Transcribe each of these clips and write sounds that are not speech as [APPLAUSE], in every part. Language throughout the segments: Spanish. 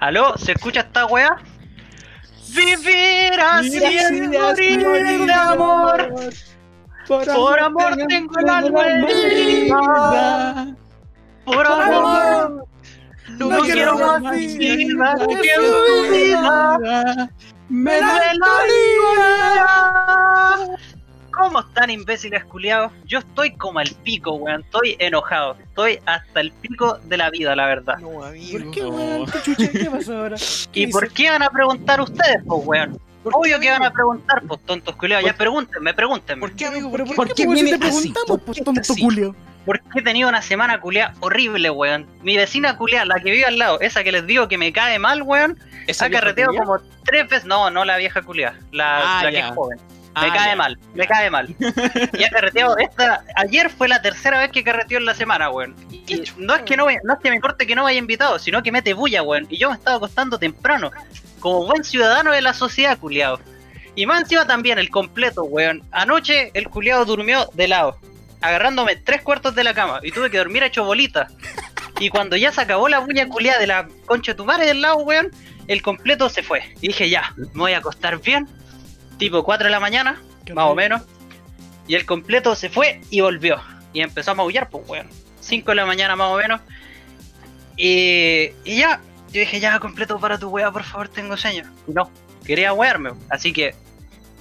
¿Aló? ¿Se escucha esta weá? Vivir así es morir de amor. Por amor tengo el alma herida. Por amor no quiero más vida que tu vida. Melancolía. ¿Cómo están imbéciles culiados? Yo estoy como el pico, weón. Estoy enojado. Estoy hasta el pico de la vida, la verdad. No, amigo. ¿Por qué, weón? ¿Qué chucha? ¿Qué pasó ahora? [LAUGHS] ¿Y por qué van a preguntar ustedes, pues, weón? ¿Por Obvio qué, que van a preguntar, pues, tontos culiados. Ya pregúntenme, pregúntenme. ¿Por qué, amigo? ¿Pero ¿Por por qué? qué, ¿Por qué weón, si viene te preguntamos, ¿Por pues, qué tonto culio? Porque he tenido una semana culiada horrible, weón. Mi vecina culiada, la que vive al lado, esa que les digo que me cae mal, weón, ¿Esa ha carreteado como tres veces. No, no la vieja culiada, la, Ah, la que es joven. Ah, Me cae ya. mal, me cae mal. [LAUGHS] Y ha carreteado esta. Ayer fue la tercera vez que carreteó en la semana, weón. Y no es que no, vaya- no es que me importe que no me haya invitado, sino que mete bulla, weón. Y yo me estaba acostando temprano, como buen ciudadano de la sociedad, culiado. Y más encima también el completo, weón. Anoche el culiado durmió de lado, agarrándome tres cuartos de la cama. Y tuve que dormir hecho bolita. Y cuando ya se acabó la bulla culiada de la concha de tu madre del lado, weón, el completo se fue. Y dije, ya, me voy a acostar bien. Tipo 4 de la mañana, más o menos. Y el completo se fue y volvió. Y empezó a maullar, pues, weón. 5 de la mañana más o menos. Y, y ya, yo dije, ya, completo para tu weá, por favor, tengo sueño. No, quería wearme. Así que,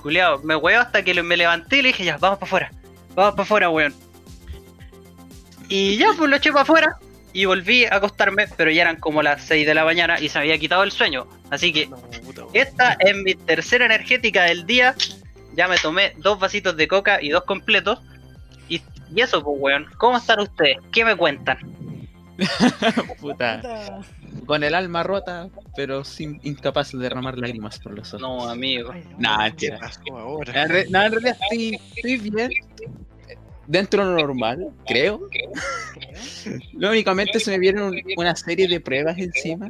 culiado, me weó hasta que me levanté y le dije, ya, vamos para afuera. Vamos para afuera, weón. Y ya, pues lo eché para afuera. Y volví a acostarme, pero ya eran como las 6 de la mañana y se me había quitado el sueño. Así que. Esta es mi tercera energética del día. Ya me tomé dos vasitos de coca y dos completos. Y, y eso, pues, weón. ¿Cómo están ustedes? ¿Qué me cuentan? [LAUGHS] Puta. Con el alma rota, pero sin incapaz de derramar lágrimas por los ojos. No, amigo. Ay, no. Nah, no, en realidad estoy, estoy bien. Dentro de lo normal, creo. [LAUGHS] Lo únicamente se me vieron un- una serie de pruebas encima.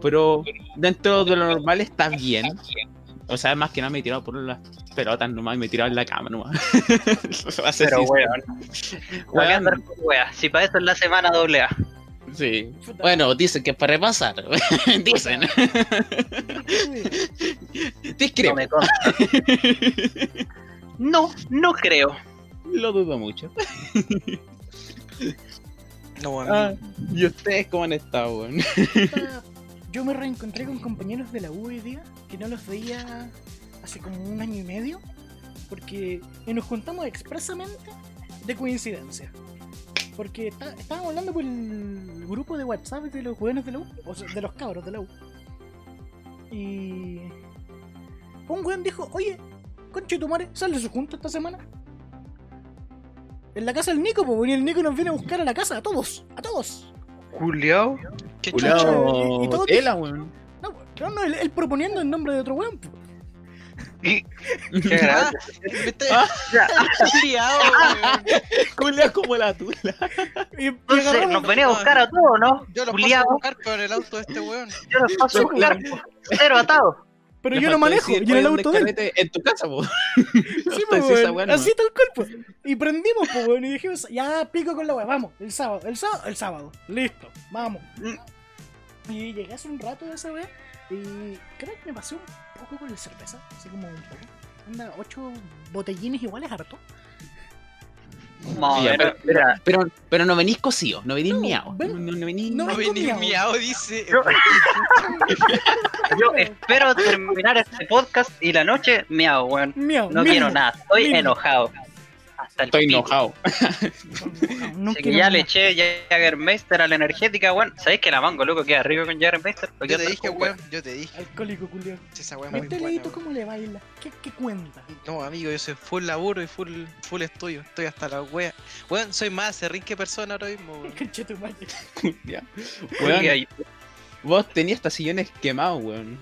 Pero dentro de lo normal está bien. O sea, más que nada me he tirado por las pelotas nomás, me he tirado en la cama nomás. [LAUGHS] Pero, weón. Weón. Si para eso es la semana doble A. Sí. Bueno, dicen que es para repasar. [LAUGHS] dicen. No Discrepo. No, no creo. Lo dudo mucho. No, amigo. Ah, ¿Y ustedes cómo han estado, weón? Yo me reencontré con compañeros de la U hoy día que no los veía hace como un año y medio porque nos juntamos expresamente de coincidencia. Porque está- estábamos hablando por el grupo de WhatsApp de los jóvenes de la U, o sea, de los cabros de la U. Y un weón dijo, oye, conche tu madre, sale su junta esta semana. En la casa del Nico, pues, y el Nico nos viene a buscar a la casa, a todos, a todos. Juliao. ¿Qué Culiao. chucha? y- y todo- tela, weón. No, no, no, él, él proponiendo el nombre de otro weón. pues. [LAUGHS] Qué Ah, liado, weón. Culia como la tula. Y, y Entonces nos venía a buscar a todos, ¿no? Yo lo paso a buscar por el auto de este weón. yo los paso a buscar. Cero atado. Pero yo no faltó manejo, decir, y en el "Oye, auto de él. En tu casa, po. [LAUGHS] Sí, esa nomás. así tal cual, pues. Y prendimos, pues, weón, y dijimos, ya pico con la weá, vamos, el sábado, el sábado, el sábado, listo, vamos. Y llegué hace un rato de esa weá, y creo que me pasé un poco con la cerveza, así como un poco. Anda, ocho botellines iguales harto. Pero- Pero, pero no venís cocido, no venís No, miado. ven- No, venís. no venís miado, dice. Yo- [LAUGHS] yo espero terminar este podcast y la noche miau, weón. Miau, No quiero nada, estoy enojado. Hasta el Estoy pico. enojado. [LAUGHS] No que ya le eché Jagermeister a la energética, weón. ¿Sabéis que la mango, loco, queda rico con Jagermeister? ¿Por qué Yo te dije, weón. Yo te dije. Alcohólico, culiao. Esa weón muy buena. ¿cómo le baila? ¿Qué, qué cuenta? No, amigo, yo soy full laburo y full, full estudio. Estoy hasta la wea. Weón, soy más serrín que persona ahora mismo, weón. [LAUGHS] Conche tu madre. [LAUGHS] Ya. Weón, Weón, vos tenías hasta sillones quemados, weón.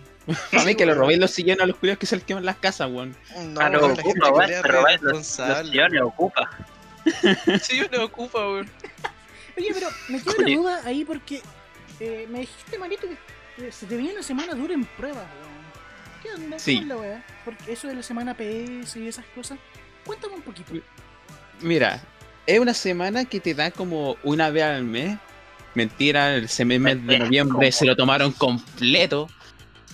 A mí que le robéis los sillones a los culiados que se queman las casas, weón. No, Ah, no, ocupa, weón, weón, los, sillones ocupa. [LAUGHS] No ocupa, weón. Oye, pero me queda la duda ahí porque eh, me dijiste, Marito, que se te viene una semana dura en pruebas, weón. ¿Qué onda? Sí. ¿Cómo es la weá? Porque eso de la semana PS y esas cosas. Cuéntame un poquito. Mira, es una semana que te da como una vez al mes Mentira, el semestre de noviembre se lo tomaron completo.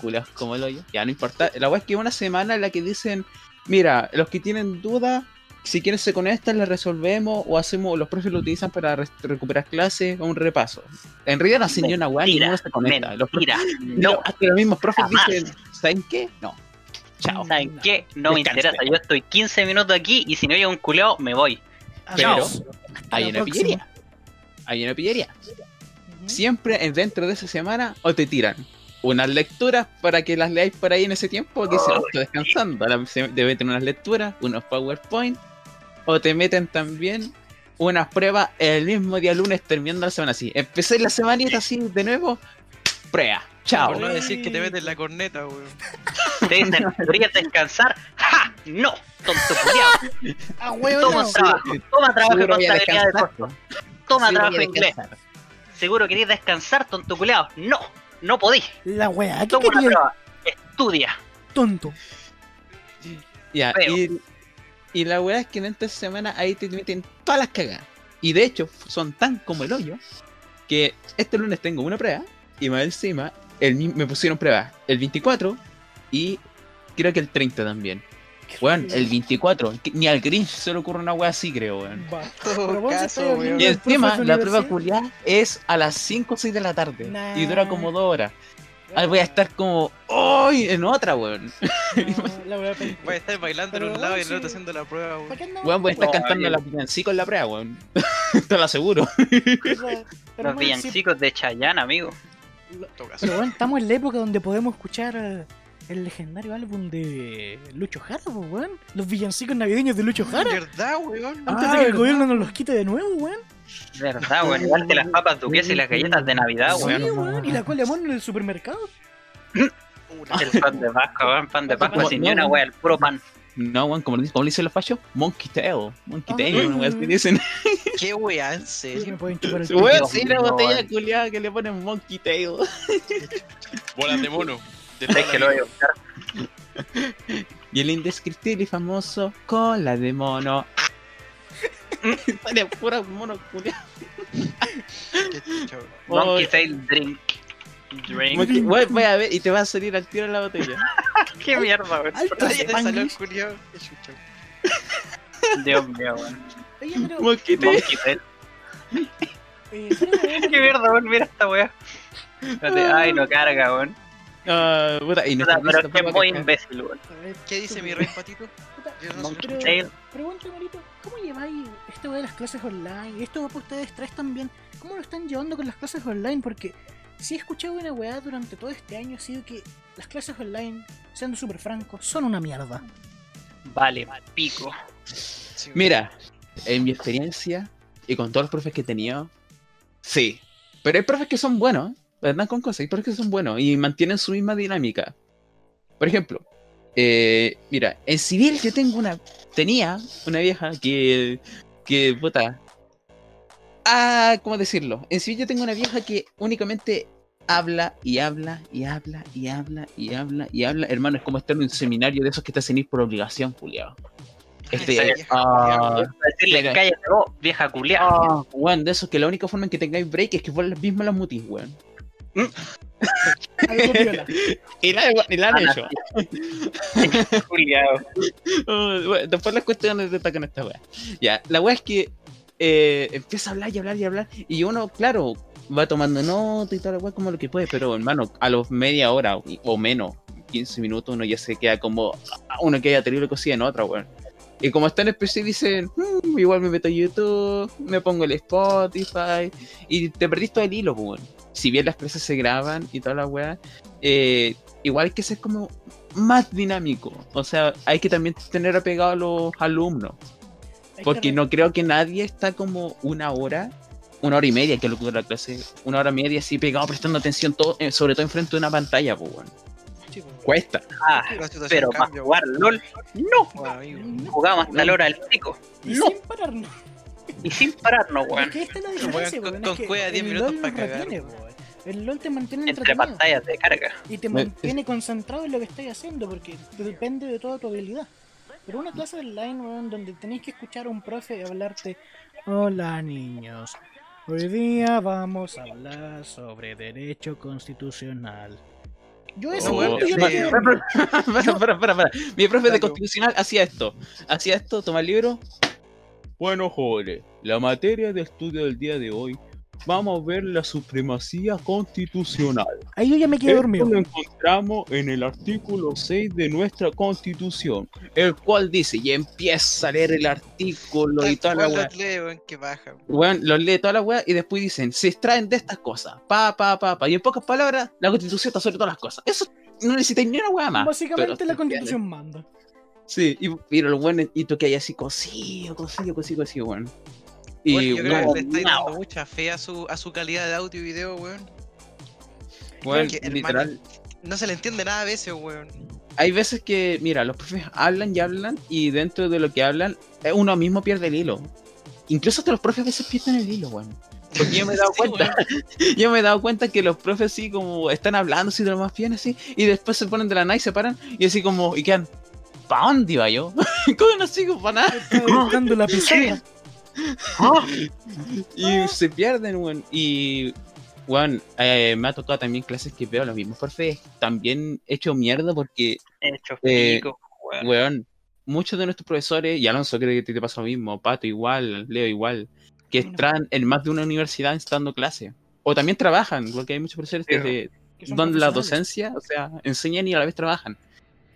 Culeados como el hoyo. Ya no importa. La weá es que una semana en la que dicen, mira, los que tienen dudas, si quieren se conectan, les resolvemos o hacemos, los profes lo utilizan para re- recuperar clases o un repaso. En realidad no hacen ni una weá, Mentira, ninguno se conecta. Los profes, Mentira. No. hasta los mismos profes jamás. dicen, ¿saben qué? No. Chao. ¿Saben qué? No me Descanse. interesa. Yo estoy 15 minutos aquí y si no llega un culeo, me voy. Pero hay la una pillería. Hay una pillería. Siempre en- dentro de esa semana o te tiran unas lecturas para que las leáis por ahí en ese tiempo que se está descansando. La- se- Te meten unas lecturas, unos PowerPoint, o te meten también unas pruebas el mismo día lunes terminando la semana así. Empecé la semanita así de nuevo, prueba, chao. Por no decir que te metes la corneta, weón. [LAUGHS] Te dicen, ¿deberías descansar? ¡Ja! ¡No! ¡Tonto culiao! Ah, weón, Toma no. trabajo, toma trabajo Seguro a contabilidad de costos. Toma trabajo a inglés. ¿Seguro querías descansar, tonto culiao? No, no podís. La weá, ¿qué Toma una prueba. Estudia. tonto? Ya, y, y la weá es que en esta semana ahí te meten todas las cagadas. Y de hecho, son tan como el hoyo que este lunes tengo una prueba y más encima el, mi- me pusieron pruebas el 24 y creo que el 30 también. Weón, el 24, que ni al Grinch se le ocurre una weá así, creo, weón. Caso, weón. Y encima la prueba culiada es a las 5 o 6 de la tarde Nah. y dura como 2 horas. Ahí voy a estar como, ¡ay! en otra, weón. No, [LAUGHS] la. Voy a estar bailando en un lado y en el otro haciendo la prueba, ¿Para weón. Weón, voy a estar cantando bien. las villancicos en la prueba, weón. [LAUGHS] Te lo aseguro. Pero Los sí, villancicos de Chayanne, amigo. Pero bueno, estamos en la época donde podemos escuchar eh, el legendario álbum de Lucho Jara, pues, weón. Los villancicos navideños de Lucho Jara. ¿Verdad, weón? Antes Ah, de que el gobierno nos los quite de nuevo, weón. Verdad, weón. Igual las papas duquesas y las galletas de Navidad, Sí, weón. weón. Y la cola mono en el supermercado. El pan de Pascua, weón. Pan de Pascua No, sin no, ni una no. weón. El puro pan. No, weón, como, le dicen- como le dicen los fachos, Monkey Tail. Monkey. Tail, una weá así dicen. [LAUGHS] Qué weá, en serio. Weón. Weón, sí, la no, botella weón. culiada que le ponen Monkey Tail. Bolas de mono. De Es que lo voy a buscar. [LAUGHS] Y el indescriptible y famoso cola de mono. [LAUGHS] Sale pura mono weón. Monkey Tail Drink. Drink. Monkey- Weón, voy a ver y te va a salir al tiro en la botella. [LAUGHS] Qué mierda, weón. Alto Ay, salió el Spanglish. culiao. Qué chucha. Dios mío, weón. Oye, pero. Monkey Tail. Monkey Tail. eh, de Qué mierda, weón. Mira esta weá. Espérate, Ay, no carga, weón. Ah, puta, y Puta, nuestra Pero es que es muy imbécil, weón. ver, ¿Qué dice mi rey patito? puta, Yo no sé. Pero, pregunta, Marito, ¿cómo lleváis esto de las clases online? Y esto va para ustedes tres también. ¿Cómo lo están llevando con las clases online? Porque si he escuchado una weá durante todo este año ha sido que las clases online, siendo súper francos, son una mierda. Vale, pico. Sí, weón. Mira, en mi experiencia y con todos los profes que he tenido, sí. Pero hay profes que son buenos, ¿verdad? Con cosas, hay profes que son buenos y mantienen su misma dinámica. Por ejemplo, eh, mira, en civil yo tengo una. Tenía una vieja que. que. puta. Ah, ¿cómo decirlo? En civil yo tengo una vieja que únicamente habla y habla y habla y habla y habla y habla. Hermano, es como estar en un seminario de esos que te hacen ir por obligación, Juliado. Este, ah, decirle, cállate vos, vieja culiada. Ah, weón, de esos que la única forma en que tengáis break es que vos mismo las mutís, weón. Algo. [LAUGHS] Y la, y la han hecho. Oh, bueno, después las cuestiones de con esta weá. Ya, la weá es que eh, empieza a hablar y hablar y hablar. Y uno, claro, va tomando nota y tal, weá como lo que puede. Pero hermano, a los media hora o- menos, 15 minutos, uno ya se queda como. Uno queda terrible cosida en otra, weón. Y como está en especie, dicen, "Mm, igual me meto a YouTube, me pongo el Spotify, y te perdís todo el hilo, pues, weón. Si bien las clases se graban y toda la weá, eh, igual hay que ser como más dinámico. O sea, hay que también tener apegado a los alumnos. Porque no creo que nadie está como una hora, una hora y media, que es lo que dura la clase, una hora y media así pegado prestando atención, todo, eh, sobre todo enfrente de una pantalla, pues. Cuesta. Ah, pero para jugar LOL, no. Jugamos hasta la hora del pico. y No. sin pararnos. Y sin pararnos, weón. la diferencia, con- weón. con es que cueva 10 el minutos cagar. El LOL te mantiene Entre pantallas de carga. Y te mantiene concentrado en lo que estás haciendo porque depende de toda tu habilidad. Pero una clase online, weón, donde tenéis que escuchar a un profe hablarte, hola niños, Hoy día vamos a hablar sobre derecho constitucional. Yo ese Oh, sí. quedé Espera, espera, espera. Mi profe de constitucional hacía esto. Hacía esto, toma el libro. Bueno, jóvenes, la materia de estudio del día de hoy, vamos a ver la supremacía constitucional. Ahí yo ya me quedé Esto dormido. lo encontramos en el artículo 6 de nuestra constitución, el cual dice, y empieza a leer el artículo y toda la Tal weá. los leo, weón, que baja. Weón, los lee toda la weá y después dicen, se extraen de estas cosas, pa, pa, pa, pa. Y en pocas palabras, la constitución está sobre todas las cosas. Eso no necesitáis ni una weá más. Básicamente pero la constitución manda. Sí, y, pero los weones, y tú que hay así cosido, cosido, cosido, cosido, weón. Y Weón, yo creo que le estáis no. dando mucha fe a su, a su calidad de audio y video, weón. hermano, literal, No se le entiende nada a veces, weón. hay veces que, mira, los profes hablan y hablan y dentro de lo que hablan, eh, uno mismo pierde el hilo. Incluso hasta los profes a veces pierden el hilo, weón. Porque yo me he dado [LAUGHS] Sí, cuenta, [LAUGHS] yo me he dado cuenta que los profes así como están hablando así de lo más bien así, y después se ponen de la nada y se paran, y así como, y quedan, ¿pa' dónde iba yo? [LAUGHS] ¿Cómo no sigo para nada? Estaba buscando la pizarra. [LAUGHS] Y se pierden, weón. Y, weón, eh, me ha tocado también clases que veo los mismos profes también hecho mierda porque, Hecho Eh, pico, weón. weón, muchos de nuestros profesores, y Alonso creo que ti te pasa lo mismo, Pato igual, Leo igual, que están en más de una universidad dando clase. O también trabajan, porque hay muchos profesores que donde la docencia, o sea, enseñan y a la vez trabajan.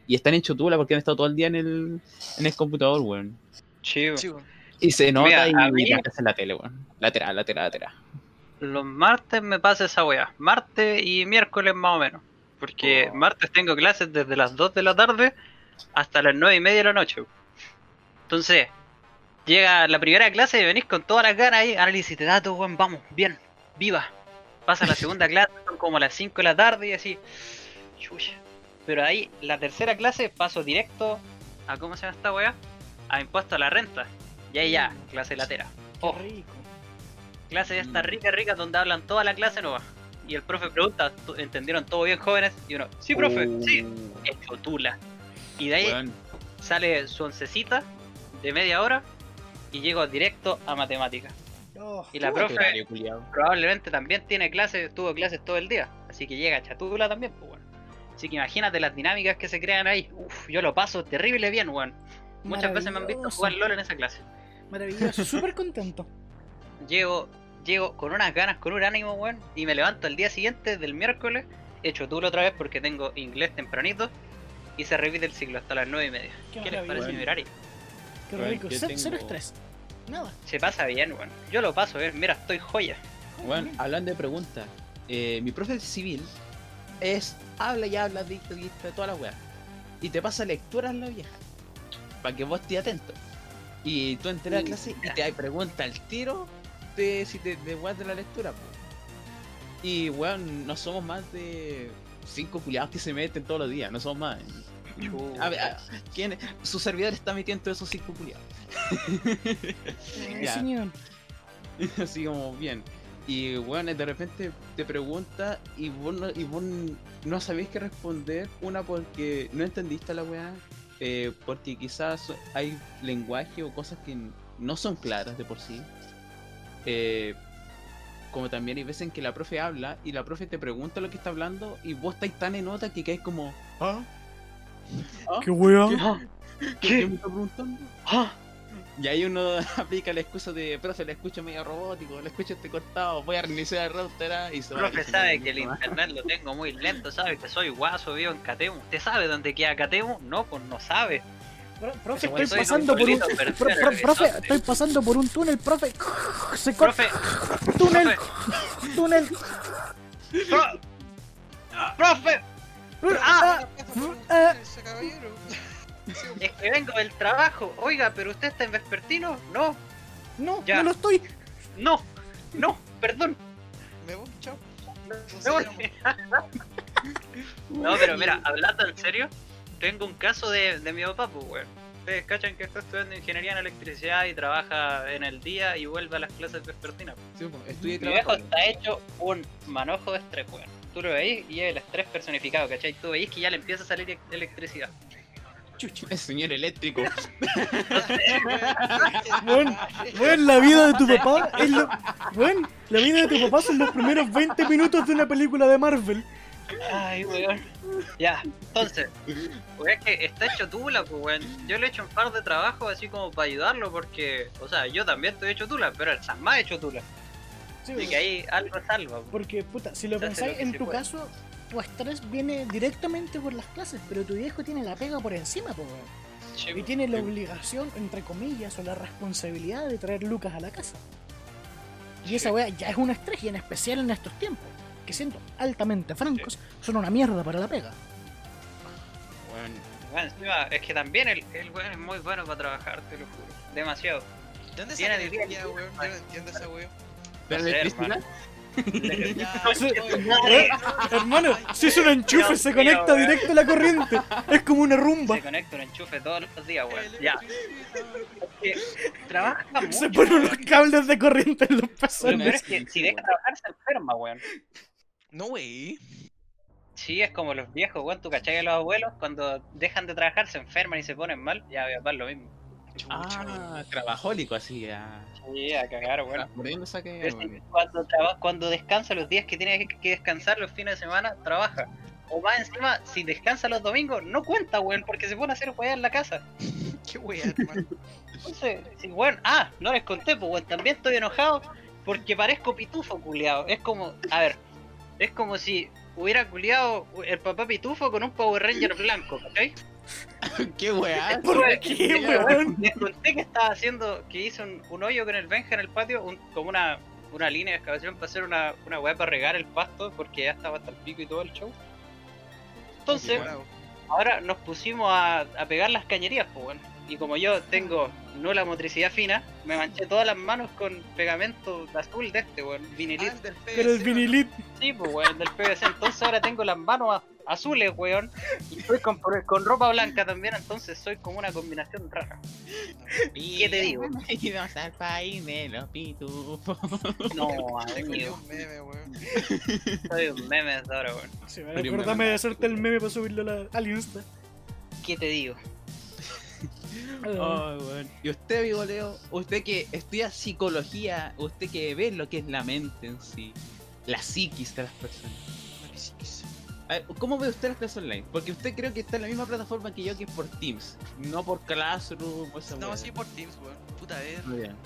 Y están en chotula porque han estado todo el día en el, en el computador, weón. Chivo. Weón. Y se nota Mira, y a mí- en la tele, weón. Lateral, lateral, lateral. Los martes me pasa esa weá. Martes y miércoles más o menos. Porque Oh. martes tengo clases desde las 2 de la tarde hasta las 9 y media de la noche. Entonces, llega la primera clase y venís con todas las ganas ahí, análisis de datos, weón, vamos, bien, viva. Pasa la segunda [LAUGHS] clase, son como las 5 de la tarde y así, chucha. Pero ahí, la tercera clase, paso directo a, ¿cómo se llama esta weá? A impuesto a la renta. Y ahí ya, clase latera. Qué Oh, rico. clase de estas ricas, ricas, donde hablan toda la clase no va. Y el profe pregunta, ¿tú- ¿entendieron todo bien, jóvenes? Y uno, sí, profe, sí. Uh, Hecho tula. Y de ahí sale su oncecita de media hora y llego directo a matemáticas. Oh, Y la profe horario, probablemente también tiene clases, tuvo clases todo el día. Así que llega chatula también, pues bueno. Así que imagínate las dinámicas que se crean ahí. Uf, yo lo paso terrible bien, weón. Muchas veces me han visto jugar LOL en esa clase. Maravilloso, [LAUGHS] súper contento. Llego, llego con unas ganas, con un ánimo, weón. Y me levanto el día siguiente del miércoles, hecho tulo otra vez porque tengo inglés tempranito. Y se repite el ciclo hasta las 9 y media. Qué ¿Qué les parece mi horario? Qué rico. Cero, tengo- cero estrés. Nada. Se pasa bien, weón. Yo lo paso bien. Mira, estoy joya. Bueno, hablando de preguntas, eh, mi profe de civil es habla y habla, dicta, dicta, toda la weá. Y te pasa lecturas la vieja. Para que vos estés atento. Y tú enteras la clase y te pregunta al tiro de si te de de la lectura, po. Y weón, no somos más de cinco culiados que se meten todos los días, no somos más. A ver, a- ¿quién, su servidor está metido entre esos cinco culiados. Eh, señor. [LAUGHS] Así como bien. Y bueno, de repente te pregunta y vos no, y vos no sabéis qué responder. Una porque no entendiste la weá. Eh, porque quizás hay lenguaje o cosas que no son claras de por sí. eh, como también hay veces en que la profe habla y la profe te pregunta lo que está hablando y vos estáis tan en nota que caes como ¿Ah? ¿Ah? Qué weón. ¿Qué, ¿Qué? qué me está preguntando? Ah, Y ahí uno aplica la excusa de, profe, le escucho medio robótico, le escucho este cortado, voy a reiniciar el router ah", y se va profe sabe que el internet lo tengo muy lento, sabe que soy guaso, vivo en Catemu. ¿Usted sabe dónde queda Catemu? No, pues no sabe. Pro- Profe, estoy pasando un por un. profe, estoy pasando por un túnel, profe. Se corta. Profe, Túnel, profe, túnel. pro- profe, Ah, ah. Caballero. [LAUGHS] es que vengo del trabajo. Oiga, pero usted está en vespertino. No, No, Ya. no lo estoy. no, no, perdón. Me voy, chao. Me voy. No, pero mira, hablando en serio, tengo un caso de, de mi papá, pues, weón. Ustedes cachan que está estudiando ingeniería en electricidad y trabaja en el día y vuelve a las clases vespertinas. Sí, pues, estudia y Mi viejo está hecho un manojo de estrés, weón. Tú lo veis y es el estrés personificado, ¿cachai? Tú veis que ya le empieza a salir e- electricidad. Chucha. El señor eléctrico. [LAUGHS] Bueno, bueno, la vida de tu papá es lo... Bueno, la vida de tu papá son los primeros 20 minutos de una película de Marvel. Ay, weón. Ya, entonces, weón, es que está hecho tula, pues, weón. Yo le he hecho un par de trabajos así como para ayudarlo, porque, o sea, yo también estoy hecho tula, pero él está más hecho tula. Sí, Así que ahí algo salva. pues. Porque, puta, si lo pensáis, lo en tu puede. caso, estrés viene directamente por las clases, pero tu viejo tiene la pega por encima, po. Sí, Y tiene la obligación, entre comillas, o la responsabilidad de traer lucas a la casa. Y esa weá ya es un estrés, y en especial en estos tiempos, que siendo altamente francos, son una mierda para la pega. Bueno, Bueno, encima, es que también el, el weón es muy bueno para trabajar, te lo juro. Demasiado. ¿De dónde energía, weón? Yo no entiendo esa weón. pero sé, Eh, Hermano, si es un enchufe, Dios se mío, conecta weón. directo a la corriente. Es como una rumba. Se conecta un enchufe todos los días, weón. Ya. Trabaja [LAUGHS] mucho. Se ponen weón. cables de corriente en los Lo peor pezones. es que si deja de trabajar se enferma, weón. No, wey. Sí, es como los viejos, weón. Tú cachai a los abuelos cuando dejan de trabajar se enferman y se ponen mal. Ya, papá es lo mismo. Ah, trabajólico así, a, Sí, a cagar, weón. a muriéndose a cagar, Es weón. que cuando, traba- cuando descansa los días que tiene que- descansar los fines de semana, trabaja. O más encima, si descansa los domingos, no cuenta, weón, porque se pone a hacer weá en la casa. [LAUGHS] Qué wea, hermano. Entonces, sí, weón, ah, no les conté, pues weón, también estoy enojado porque parezco pitufo, culiado. Es como, a ver, es como si hubiera culiado el papá pitufo con un Power Ranger blanco, ¿cachai? [LAUGHS] Qué weá. ¿Por qué, les- weón? Les conté que estaba haciendo, que hice un, un hoyo con el Benja en el patio, un- como una, una línea de excavación para hacer una, una weá para regar el pasto, porque ya estaba hasta el pico y todo el show. Entonces, ahora nos pusimos a, a pegar las cañerías, pues bueno. Y como yo tengo nula motricidad fina, me manché todas las manos con pegamento azul de este, weón, Ah, vinilito. el del Pero el PVC, vinilit. Sí, pues weón, del PVC. Entonces ahora tengo las manos azules, weón. Y estoy con, con ropa blanca también, entonces soy como una combinación rara. ¿Qué te digo? [LAUGHS] Bienvenidos al país de los pitufos. No, [LAUGHS] amigo. un meme, weón. Soy un meme de ahora, weón. Sí, me- de hacerte el meme para subirlo a la- al Insta. ¿Qué te digo? Weón. Y usted, amigo Leo, usted que estudia psicología, usted que ve lo que es la mente en sí, la psiquis de las personas. A ver, ¿Cómo ve usted las clases online? Porque usted creo que está en la misma plataforma que yo, que es por Teams, no por Classroom o esa No, weá. sí por Teams, weón. Puta, a ver. Muy bien.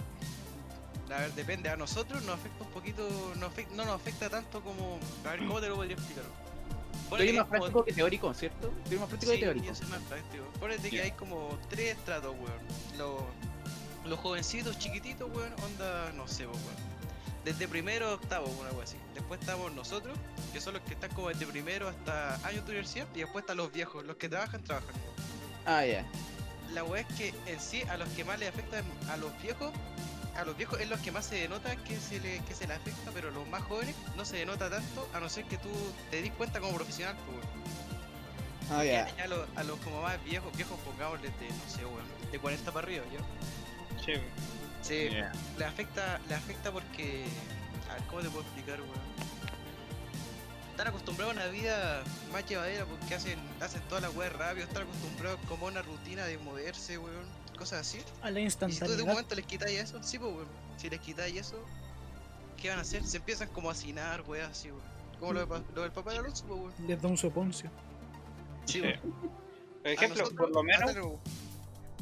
A ver, depende. A nosotros nos afecta un poquito. No, afec- no nos afecta tanto como. A ver, ¿cómo te lo podría explicar? Estoy que más hay como- práctico que teórico, ¿cierto? Estoy más práctico Sí, que teórico. yo soy más práctico. Ponete que hay como tres estratos, weón. Los, los jovencitos chiquititos, weón, onda, no sé, weón. Desde primero a octavo, una wea así. Después estamos nosotros, que son los que están como desde primero hasta años de universidad. Y después están los viejos, los que trabajan, trabajan. Ah, ya. La wea es que en sí a los que más les afecta a los viejos, a los viejos es los que más se denota que se le, que se les afecta, pero los más jóvenes no se denota tanto, a no ser que tú te des cuenta como profesional, pues, weón. Ah, a los, a los como más viejos, viejos pongámosle de, no sé, weón, de 40 para arriba, ¿yo? Sí. Sí, le afecta, le afecta porque. A ver, ¿cómo te puedo explicar, weón? Están acostumbrados a una vida más llevadera porque hacen, hacen todas las weas rápido, están acostumbrados como a una rutina de moverse, weón, cosas así. a la Y si tú de un instantaneidad. momento les quitáis eso, sí, pues, weón. Si les quitáis eso, ¿qué van a hacer? Se empiezan como a hacinar, weón, así, weón. Como lo, de lo del papá de Alonso, pues, weón. Les da un soponcio. Sí, weón. Por ejemplo, nosotros- por lo menos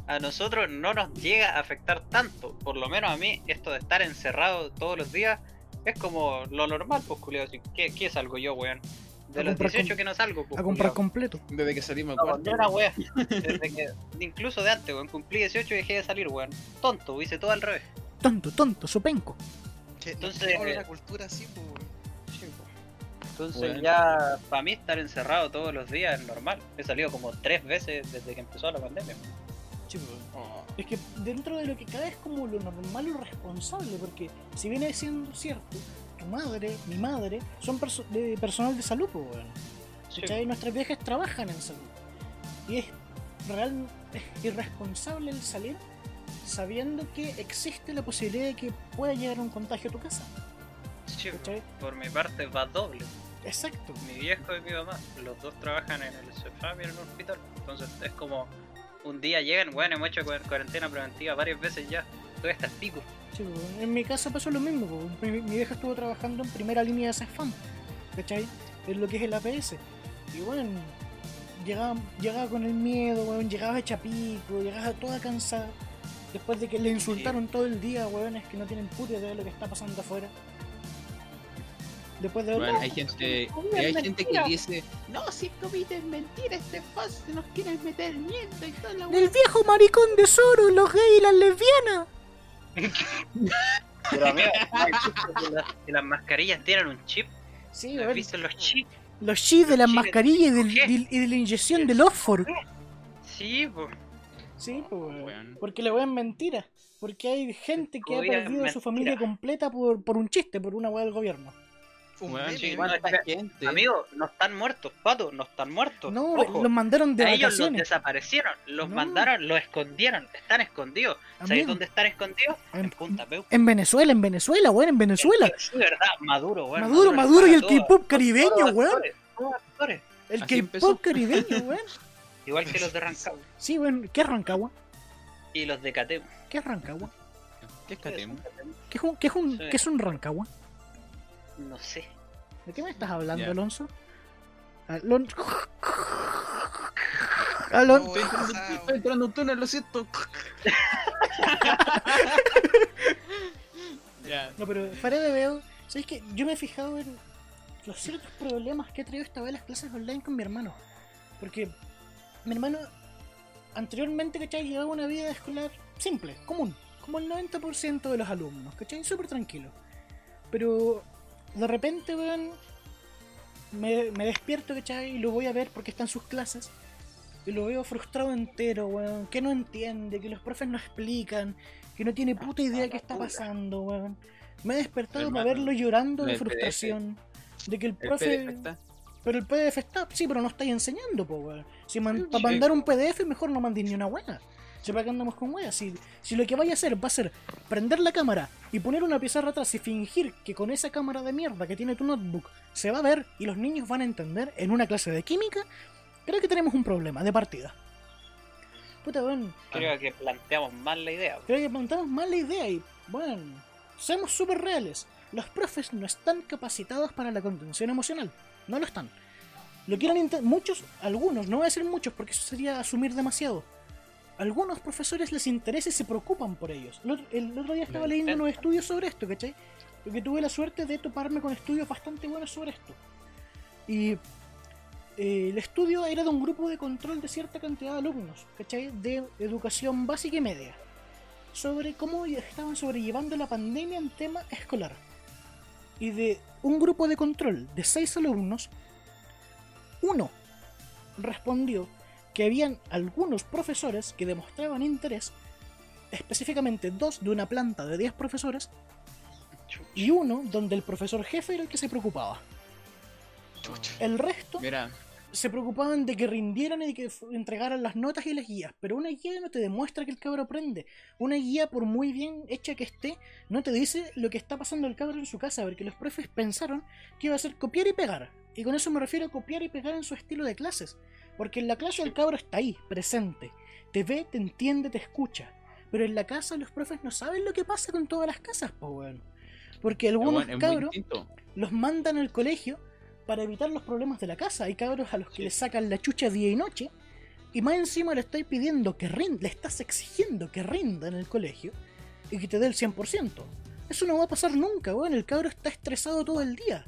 a nosotros no nos llega a afectar tanto. Por lo menos a mí, esto de estar encerrado todos los días es como lo normal, pues, culiado. ¿Qué, ¿Qué salgo yo, weón? De A los comprar 18 com- que no salgo, pues. A comprar culiao. completo. Desde que salimos No, al cuando cuarto. era wea. Desde que, incluso de antes, weón. Cumplí 18 y dejé de salir, weón. Tonto, hice todo al revés. Tonto, tonto, sopenco. Que Entonces, nos criamos en eh, una cultura así, pues, weón. Entonces Bueno. ya, para mí estar encerrado todos los días es normal. He salido como tres veces desde que empezó la pandemia. Oh. Es que dentro de lo que cabe es como lo normal o responsable, porque si viene siendo cierto, tu madre, mi madre, son perso- de personal de salud, pues, weón. Sí. Nuestras viejas trabajan en salud. Y es real, es irresponsable el salir sabiendo que existe la posibilidad de que pueda llegar un contagio a tu casa. Sí, por mi parte va doble. Exacto. Mi viejo y mi mamá, los dos trabajan en el CEFAM y en el hospital. Entonces es como, un día llegan, weón, hemos hecho cuar- cuarentena preventiva varias veces ya. Todo está pico. Sí, en mi casa pasó lo mismo. Mi, mi vieja estuvo trabajando en primera línea de CESFAM, ¿cachai? En lo que es el APS. Y bueno, llegaba, llegaba con el miedo, weón, llegaba hecha pico, llegaba toda cansada. Después de que le insultaron todo el día, weón, es que no tienen puta idea de lo que está pasando afuera. Después de Bueno, "No, hay gente, es hay gente que mentira". dice, no, si es mentira, este fácil, nos quieren meter miedo y toda la Del viejo maricón de Soros, los gays y las lesbianas. Pero [LAUGHS] chicos que las, mascarillas tienen un chip. Sí, ¿No has visto los chips? los chips de las mascarillas y, del- ¿Qué? del- y de la inyección del ósforo. Sí, pues. Sí, pues, Weón. porque le weón mentira. Porque hay gente que ha perdido a su familia completa por, por un chiste, por una weá del gobierno. Un Weón, meme, sí, weón. bueno, es gente. Amigo, no están muertos, pato, no están muertos. No, Ojo, los mandaron de a ellos los desaparecieron, los No. mandaron, los escondieron, están escondidos. ¿Sabéis Amigo, dónde están escondidos? En En, Punta Peu. en Venezuela, en Venezuela, weón, en Venezuela. Sí, verdad, Maduro, weón. Maduro, Maduro y el K-pop caribeño, weón. actores, todos los actores, El. K-pop caribeño, [LAUGHS] weón. Igual que los de Rancagua Sí, weón. ¿Qué es Rancagua? y los de Catemo. ¿Qué es Rancagua? ¿Qué es Catemo? ¿Qué es un, qué es un, Sí. qué es un Rancagua? No sé. ¿De qué me estás hablando. Alonso? Alonso. [LAUGHS] Alonso. No, Estoy entrando, un túnel, lo siento. [LAUGHS] ya. No, pero fuera de veo, ¿sabes qué? Yo me he fijado en los ciertos problemas que ha traído esta vez las clases online con mi hermano. Porque mi hermano anteriormente, ¿cachai? Llevaba una vida escolar simple, común, como el 90% de los alumnos, ¿cachai? Súper tranquilo. Pero de repente, weón, me, me despierto, ¿cachai? Y lo voy a ver porque está en sus clases. Y lo veo frustrado entero, weón. Que no entiende, que los profes no explican, que no tiene puta idea de qué está pasando, weón. Me he despertado para verlo llorando de PDF. frustración. De que el profe. Está. Pero el PDF está, sí, pero no estáis enseñando, po, weón. Si man- Sí, para mandar un PDF, mejor no mandéis ni una weá. Si para qué andamos con weas. Si, si lo que vaya a hacer va a ser prender la cámara y poner una pizarra atrás y fingir que con esa cámara de mierda que tiene tu notebook se va a ver y los niños van a entender en una clase de química, creo que tenemos un problema de partida. Puta, weón. Creo que planteamos mal la idea. Creo que plantamos mal la idea y, bueno, seamos súper reales. Los profes no están capacitados para la contención emocional. No lo están. Lo quieren muchos, algunos, no voy a decir muchos porque eso sería asumir demasiado. Algunos profesores les interesa y se preocupan por ellos. El otro, el otro día estaba leyendo unos intentan. estudios sobre esto, ¿cachai? Porque tuve la suerte de toparme con estudios bastante buenos sobre esto. Y eh, el estudio era de un grupo de control de cierta cantidad de alumnos, ¿cachai? De educación básica y media. Sobre cómo estaban sobrellevando la pandemia en tema escolar. Y de un grupo de control de seis alumnos, uno respondió que habían algunos profesores que demostraban interés, específicamente dos de una planta de 10 profesores, y uno donde el profesor jefe era el que se preocupaba. El resto Mira, se preocupaban de que rindieran y de que entregaran las notas y las guías, pero una guía no te demuestra que el cabro aprende. Una guía, por muy bien hecha que esté, no te dice lo que está pasando el cabro en su casa, porque los profes pensaron que iba a ser copiar y pegar. Y con eso me refiero a copiar y pegar en su estilo de clases. Porque en la clase el cabro está ahí, presente. Te ve, te entiende, te escucha. Pero en la casa los profes no saben lo que pasa con todas las casas, po weón. Porque algunos bueno, cabros los mandan al colegio para evitar los problemas de la casa. Hay cabros a los que les sacan la chucha día y noche. Y más encima le estoy pidiendo que rinda, le estás exigiendo que rinda en el colegio y que te dé el 100%. Eso no va a pasar nunca, weón. El cabro está estresado todo el día.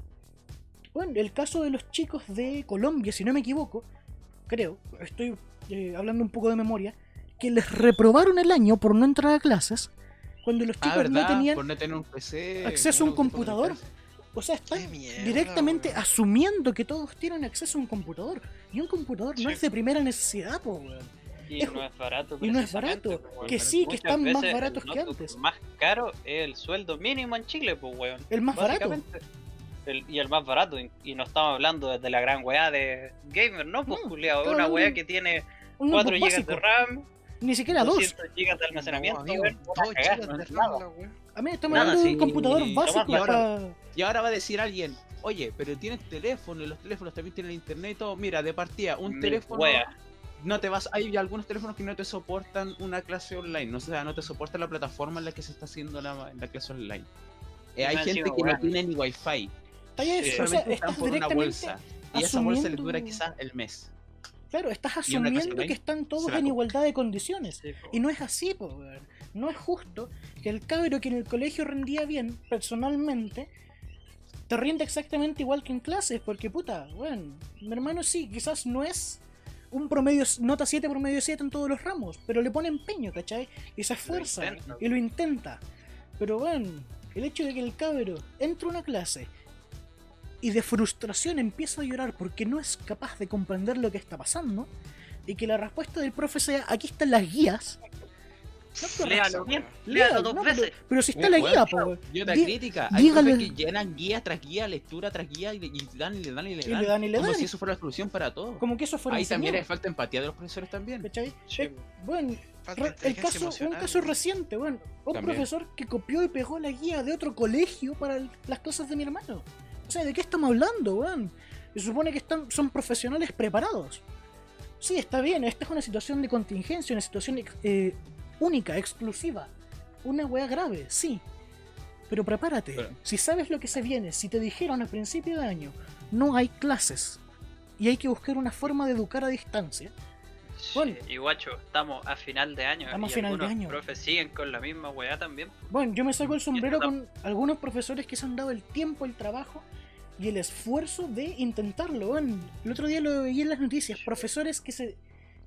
Bueno, el caso de los chicos de Colombia, si no me equivoco, creo, estoy eh, hablando un poco de memoria, que les reprobaron el año por no entrar a clases cuando los Ah, chicos ¿verdad? no tenían Por no tener un PC. acceso a un computador. O sea, están mierda, directamente weón. asumiendo que todos tienen acceso a un computador. Y un computador no es de primera necesidad, po, weón. Y Es- no es barato. y no es barato, pues, que sí, que están más baratos el que antes. más caro es el sueldo mínimo en Chile, pues, weón. El más barato. El- y el más barato, y, y no estamos hablando desde la gran weá de gamer, ¿no? Pues, No, estamos una weá que tiene Un 4 notebook GB de RAM, Ni siquiera dos. 200 GB de almacenamiento, No, amigo, no de nada. A mí estamos hablando de sí, un computador básico. barato. pa- Y ahora va a decir alguien, oye, pero tienes teléfono y los teléfonos también tienen internet y todo. Mira, de partida, un Mil teléfono weas. no te vas, hay algunos teléfonos que no te soportan una clase online, no, o sea, no te soporta la plataforma en la que se está haciendo la, la clase online. Eh, hay gente que no tiene ni wifi, Eh, o sea, solamente estás están por una bolsa. Y esa bolsa les dura asumiendo- quizás el mes. Claro, estás asumiendo que están todos en igualdad de condiciones. Sí. Y no es así, po. No es justo que el cabro que en el colegio rendía bien, personalmente, te rinde exactamente igual que en clases, porque puta, weón, mi hermano sí, quizás no es un promedio, nota 7 promedio 7 en todos los ramos, pero le pone empeño, ¿cachai? Y se esfuerza y lo intenta. Pero weón, el hecho de que el cabro entre a una clase y de frustración empieza a llorar porque no es capaz de comprender lo que está pasando, y que la respuesta del profe sea, aquí están las guías. No. Léalo bien, Léalo, léalo dos no, veces. pero si está Eh, la guía, po. Y crítica, hay dígale- que llenan guía tras guía, lectura tras guía y, le- y dan y le dan y le Y dan. le dan y le como dan. si eso fuera la solución para todo. Como que eso fuera Ahí también hay falta de empatía de los profesores también. ¿cachai? Sí, Eh, bueno, el caso, un caso reciente, bueno, un También. profesor que copió y pegó la guía de otro colegio para el- las clases de mi hermano. O sea, ¿de qué estamos hablando, weón? Se supone que están, son profesionales preparados. Sí, está bien, esta es una situación de contingencia, una situación eh, única, exclusiva. Una weá grave, sí. Pero prepárate. Pero- Si sabes lo que se viene, si te dijeron al principio de año, no hay clases y hay que buscar una forma de educar a distancia, Bueno. Y guacho, estamos a final de año. Estamos y a final de año. profes siguen con la misma weá también. Bueno, yo me saco el sombrero con algunos profesores que se han dado el tiempo, el trabajo y el esfuerzo de intentarlo. Bueno, el otro día lo veía en las noticias, profesores que se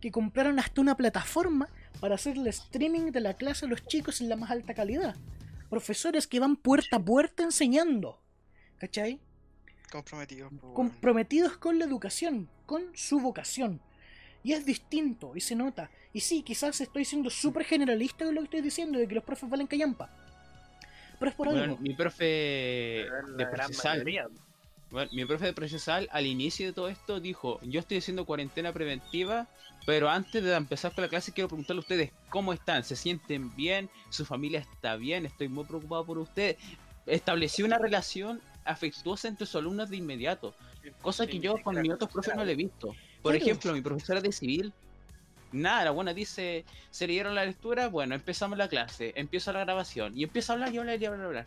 que compraron hasta una plataforma para hacer el streaming de la clase a los chicos en la más alta calidad. Profesores que van puerta a puerta enseñando. ¿Cachai? Comprometido. po, weón. comprometidos con la educación, con su vocación. Y es distinto, y se nota. Y sí, quizás estoy siendo súper generalista con lo que estoy diciendo, de que los profes valen callampa. Pero es por Bueno, algo. mi profe de procesal, mayoría. Bueno, mi profe de procesal al inicio de todo esto dijo, yo estoy haciendo cuarentena preventiva, pero antes de empezar con la clase quiero preguntarle a ustedes cómo están, se sienten bien, su familia está bien, estoy muy preocupado por ustedes. Estableció una relación afectuosa entre sus alumnos de inmediato, cosa que yo con mis otros profes no le he visto. Por ejemplo, mi profesora de civil, nada, la buena dice, se leyeron la lectura, bueno, empezamos la clase, empieza la grabación, y empieza a hablar y hablar y hablar y hablar.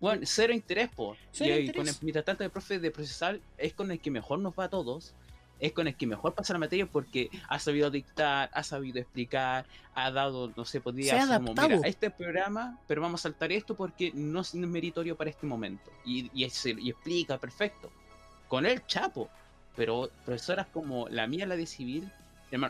Bueno, cero interés, po. Cero y ahí, interés. con el, mientras tanto, el profe de procesal es con el que mejor nos va a todos, es con el que mejor pasa la materia porque ha sabido dictar, ha sabido explicar, ha dado, no sé, podría hacer como, mira, este programa, pero vamos a saltar esto porque no es meritorio para este momento. Y, y, es- y explica, perfecto. Con el chapo. Pero profesoras como la mía, la de civil,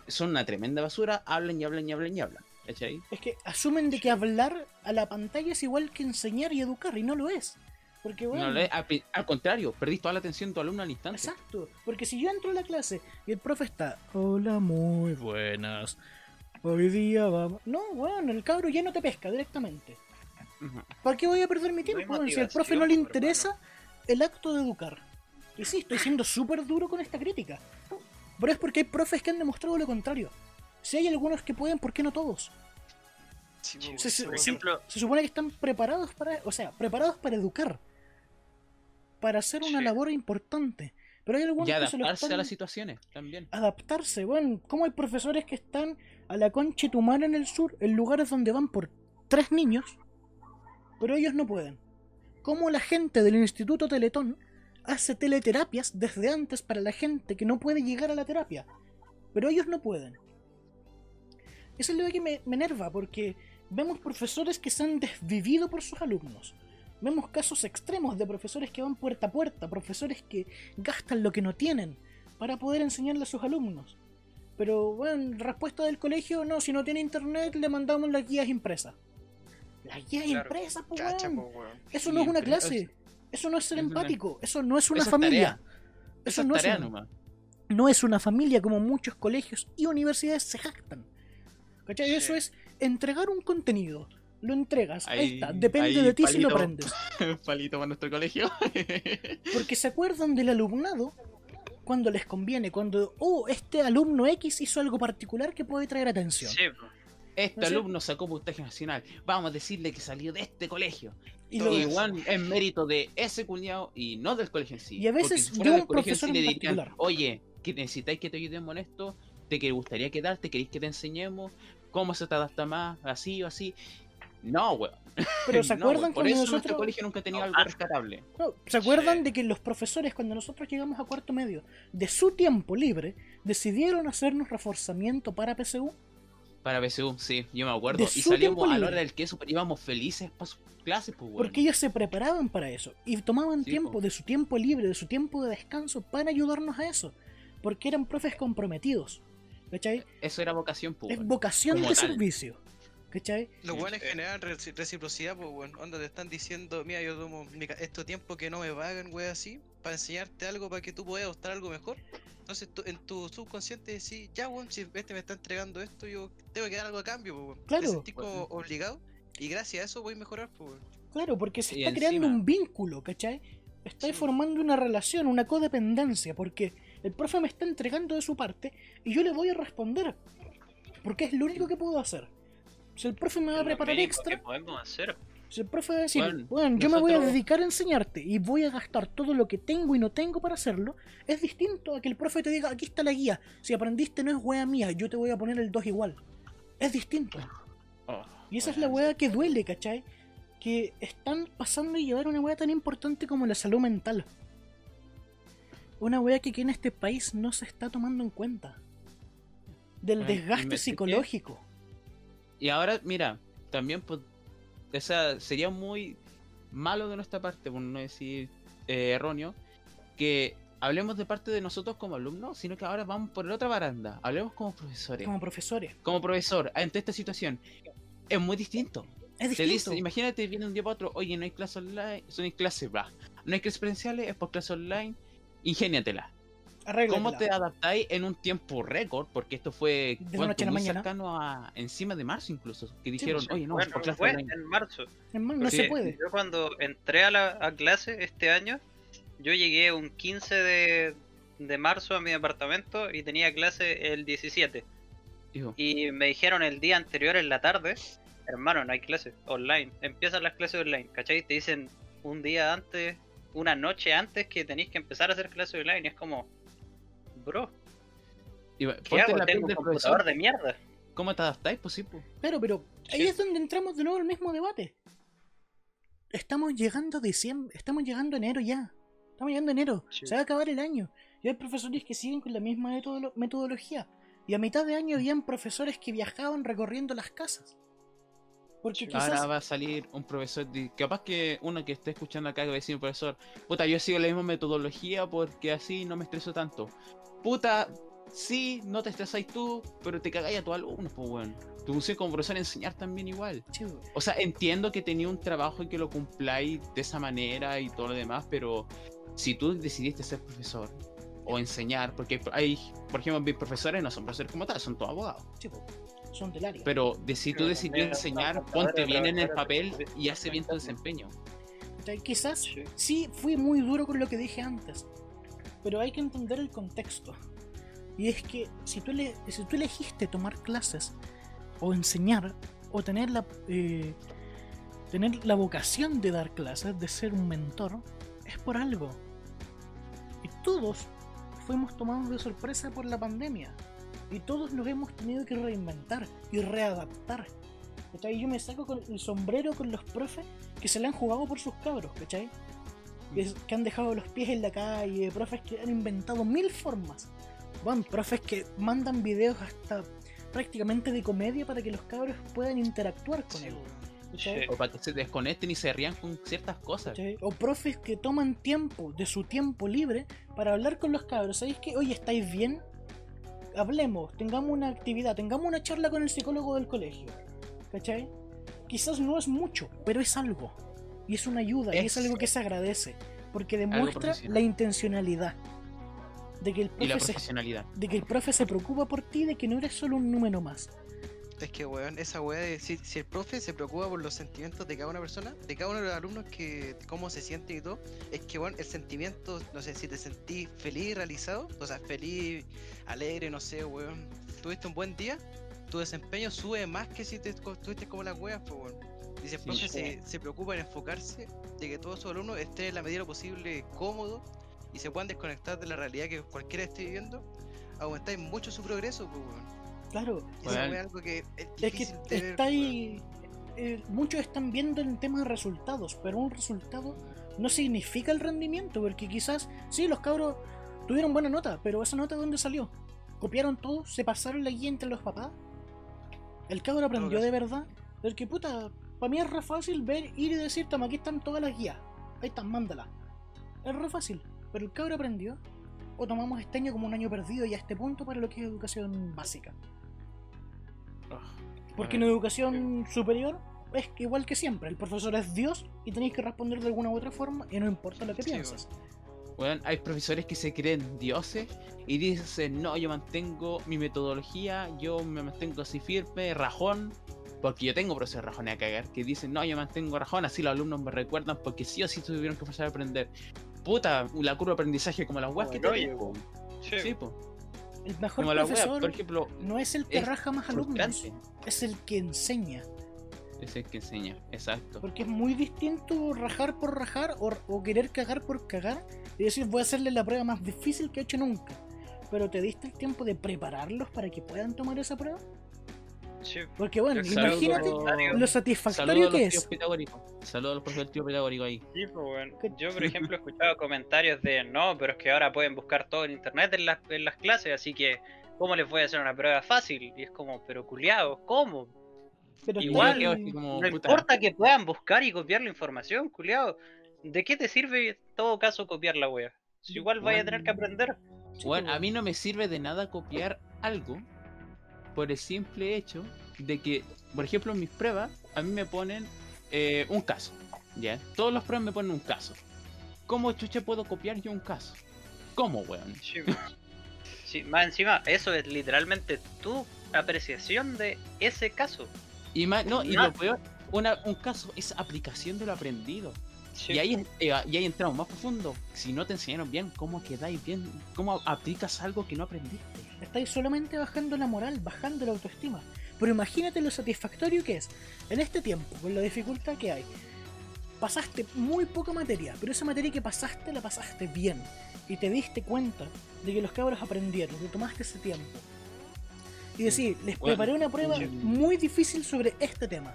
son una tremenda basura, hablan y hablan y hablan y hablan. ¿Cachai? Es que asumen de que hablar a la pantalla es igual que enseñar y educar, y no lo es. Porque bueno, No, al, al contrario, perdís toda la atención de tu alumno al instante. Exacto, porque si yo entro a la clase y el profe está, hola, muy buenas, hoy día vamos... No, bueno, el cabro ya no te pesca directamente. ¿Para qué voy a perder mi No tiempo? weón? si al profe no le interesa el acto de educar. Y sí, estoy siendo súper duro con esta crítica. Pero es porque hay profes que han demostrado lo contrario. Si hay algunos que pueden, ¿por qué no todos? Sí, Por ejemplo, Se supone que están preparados para, o sea, preparados para educar. Para hacer una Sí. labor importante. Pero hay algunos Y que se lo adaptarse están... a las situaciones también. adaptarse, bueno, como hay profesores que están a la concha tu madre en el sur, en lugares donde van por tres niños, pero ellos no pueden. Como la gente del Instituto Teletón hace teleterapias desde antes para la gente que no puede llegar a la terapia, pero ellos no pueden. Eso es lo que me, me enerva, porque vemos profesores que se han desvivido por sus alumnos. Vemos casos extremos de profesores que van puerta a puerta, profesores que gastan lo que no tienen para poder enseñarle a sus alumnos. Pero bueno, respuesta del colegio, no, si no tiene internet le mandamos las guías impresas. Las guías Claro. impresas, pues Cacha, weón. po, weón. Eso no es una clase. Eso no es ser es una- empático. Eso no es una familia. tarea. Eso Esa no es una, nomás. no es una familia como muchos colegios y universidades se jactan. ¿Cachai? Sí. Eso es entregar un contenido. Lo entregas. Ahí, Ahí- está. Depende ahí, de ti si lo palito. aprendes. [LAUGHS] Palito para nuestro colegio. [LAUGHS] Porque se acuerdan del alumnado cuando les conviene. Cuando, oh, este alumno X hizo algo particular que puede traer atención. sí. Este No alumno sacó puntaje nacional. Vamos a decirle que salió de este colegio. Y, lo- igual es mérito de ese cuñado y no del colegio en sí. Y a veces si de un profesor sí le en dirían. Oye, que necesitáis que te ayudemos en esto. te gustaría quedarte, queréis que te enseñemos, cómo se te adapta más, así o así. No, weón. Pero ¿se [LAUGHS] No, acuerdan. Por cuando eso nosotros... nuestro colegio nunca No, algo rescatable. No, ¿Se acuerdan Sí. de que los profesores, cuando nosotros llegamos a cuarto medio, de su tiempo libre, decidieron hacernos reforzamiento para PSU? Para PSU, sí, yo me acuerdo. De Y su tiempo salíamos a la hora del queso, pero íbamos felices para sus clases, pues, weón. Porque ellos se preparaban para eso y tomaban Sí, tiempo po. de su tiempo libre, de su tiempo de descanso para ayudarnos a eso. Porque eran profes comprometidos. ¿Cachai? Eso era vocación, pues, Es vocación de tal. servicio. ¿Cachai? Los buenos sí. generan reci- reciprocidad, pues, weón. Onda, te están diciendo, mira, yo tomo esto tiempo que no me pagan, weón, así, para enseñarte algo para que tú puedas optar algo mejor. Entonces, tú- en tu subconsciente decís, ya, weón, si este me está entregando esto, yo tengo que dar algo a cambio, pues, weón. Claro. Te sentís como obligado y gracias a eso voy a mejorar, pues, weón. Claro, porque se Y está creando un vínculo, ¿cachai? Está Sí. formando una relación, una codependencia, porque el profe me está entregando de su parte y yo le voy a responder. Porque es lo único que puedo hacer. Si el profe me va a preparar extra, que podemos hacer. si el profe va a decir, Bueno, bueno, yo me voy a dedicar a enseñarte y voy a gastar todo lo que tengo y no tengo para hacerlo, es distinto a que el profe te diga, aquí está la guía, si aprendiste no es wea mía, yo te voy a poner el 2 igual. Es distinto. Oh, Y esa es la weá que duele, ¿cachai? Que están pasando a llevar una weá tan importante como la salud mental. Una weá que aquí en este país no se está tomando en cuenta. Del desgaste me- psicológico. Y ahora, mira, también, pues, o sea, sería muy malo de nuestra parte, por no decir eh, erróneo, que hablemos de parte de nosotros como alumnos, sino que ahora vamos por la otra baranda, hablemos como profesores. Como profesores. Como profesor, ante esta situación, es muy distinto. Es distinto. dice, imagínate, viene un día para otro, oye, no hay clases online, son clases, va. No hay clases presenciales, es por clases online, ingéniatela. Arréglatela. ¿Cómo te adaptáis en un tiempo récord? Porque esto fue ¿cuánto? noche a la muy mañana. cercano a encima de marzo incluso, que dijeron, sí. oye, no, bueno, por clases fue en marzo. No Sí. se puede. Yo cuando entré a la a clase este año, yo llegué un 15 de, de marzo a mi departamento y tenía clase el 17. Digo, Y me dijeron el día anterior en la tarde, hermano, no hay clase online. Empiezan las clases online, ¿cachai? Te dicen un día antes, una noche antes que tenéis que empezar a hacer clases online. Y es como, bro, digo, ¿qué ponte hago? la Tengo un computador de mierda. ¿cómo te adaptáis? Pues sí, pues. Claro, pero ahí Sí. es donde entramos de nuevo al mismo debate. Estamos llegando a diciembre, estamos llegando a enero ya. Estamos llegando a enero. Sí. Se va a acabar el año. Y hay profesores que siguen con la misma metodolo- metodología. Y a mitad de año habían profesores que viajaban recorriendo las casas. Porque quizás... Ahora va a salir un profesor, de- capaz que uno que esté escuchando acá que va a decir un profesor, puta, yo sigo la misma metodología porque así no me estreso tanto. Puta, sí, no te estresáis tú, pero te cagáis a tus alumnos, pues bueno. Tu función como profesor es enseñar también igual. Sí. O sea, entiendo que tenía un trabajo y que lo cumpláis de esa manera y todo lo demás, pero si tú decidiste ser profesor o enseñar, porque hay, por ejemplo, mis profesores no son profesores como tal, son todos abogados. Sí. Son del área. Pero de si tú también enseñar, ponte bien en el papel y hace bien tu desempeño. Quizás Sí. sí fui muy duro con lo que dije antes. Pero hay que entender el contexto. Y es que si tú, ele- si tú elegiste tomar clases, o enseñar, o tener la, eh, tener la vocación de dar clases, de ser un mentor, es por algo. Y todos fuimos tomados de sorpresa por la pandemia. Y todos nos hemos tenido que reinventar y readaptar. ¿Cachai? Yo me saco con el sombrero con los profes que se le han jugado por sus cabros, ¿cachai? Que, es- que han dejado los pies en la calle, profes que han inventado mil formas. Bueno, profes que mandan videos hasta prácticamente de comedia para que los cabros puedan interactuar con él. ¿cachai? O para que se desconecten y se rían con ciertas cosas. ¿cachai? O profes que toman tiempo de su tiempo libre para hablar con los cabros. ¿Sabéis que hoy estáis bien? Hablemos, tengamos una actividad, tengamos una charla con el psicólogo del colegio. ¿Cachai? Quizás no es mucho, pero es algo. Y es una ayuda, y es algo que se agradece. Porque demuestra la intencionalidad. De que, el Y la profe se, de que el profe se preocupa por ti, de que no eres solo un número más. Es que, weón, esa weá de si, si el profe se preocupa por los sentimientos de cada una persona, de cada uno de los alumnos, que cómo se siente y todo, es que, weón, el sentimiento, no sé, si te sentís feliz realizado, o sea, feliz, alegre, no sé, weón, tuviste un buen día, tu desempeño sube más que si te estuviste como las weas, pues, weón. Dice, el profe sí. se, se preocupa en enfocarse de que todos sus alumnos estén en la medida de lo posible cómodos y se puedan desconectar de la realidad que cualquiera esté viviendo aguantáis mucho su progreso, pues, weón. Claro, weá es algo que es que está ahí. eh, muchos están viendo el tema de resultados, pero un resultado no significa el rendimiento, porque quizás, sí, los cabros tuvieron buena nota, pero esa nota ¿de dónde salió? ¿Copiaron todo? ¿Se pasaron la guía entre los papás? ¿El cabro aprendió de verdad? Porque puta, para mí es re fácil ver, ir y decir, toma, aquí están todas las guías. Ahí están, mándalas. Es re fácil, pero el cabro aprendió. O tomamos este año como un año perdido y a este punto para lo que es educación básica. Porque en educación superior es que igual que siempre, el profesor es Dios y tenéis que responder de alguna u otra forma y no importa lo que Sí, pienses. Weón, hay profesores que se creen dioses y dicen, no, yo mantengo mi metodología, yo me mantengo así firme, rajón, porque yo tengo profesores rajones a cagar, que dicen, no, yo mantengo rajón, así los alumnos me recuerdan porque sí o sí tuvieron que pasar a aprender. Puta, la curva de aprendizaje como las weas que po. Sí, Sí, po. El mejor Como la wea, profesor por ejemplo, no es el que es raja más alumnos, es el que enseña. Es el que enseña, exacto. Porque es muy distinto rajar por rajar o, o querer cagar por cagar y decir voy a hacerle la prueba más difícil que he hecho nunca. Pero te diste el tiempo de prepararlos para que puedan tomar esa prueba. Sí. Porque bueno, imagínate lo satisfactorio que es. Saludos a los profesores del tío pitagórico ahí. Sí, pues. ¿Qué? Yo, por ejemplo, he escuchado comentarios de no, pero es que ahora pueden buscar todo en internet en las, en las clases, así que, ¿cómo les voy a hacer una prueba fácil? Y es como, pero culiados, ¿cómo? Pero Igual como, No puta, importa que puedan buscar y copiar la información, culiado. ¿De qué te sirve en todo caso copiar la wea? Si igual vaya a tener que aprender. Weón, pues, a mí no me sirve de nada copiar algo por el simple hecho de que, por ejemplo, en mis pruebas, a mí me ponen eh, un caso. ¿Ya? Todos los pruebas me ponen un caso. ¿Cómo chucha puedo copiar yo un caso? ¿Cómo, weón? Sí, Sí, más encima, eso es literalmente tu apreciación de ese caso. Y más, no, y lo peor, una, un caso es aplicación de lo aprendido. Sí. Y ahí, eh, y ahí entramos más profundo. Si no te enseñaron bien, ¿cómo quedáis bien? ¿Cómo aplicas algo que no aprendiste? Estáis solamente bajando la moral, bajando la autoestima. Pero imagínate lo satisfactorio que es. En este tiempo, con la dificultad que hay, pasaste muy poca materia, pero esa materia que pasaste la pasaste bien. Y te diste cuenta de que los cabros aprendieron, que tomaste ese tiempo. Y decir, les Bueno, preparé una prueba muy difícil sobre este tema.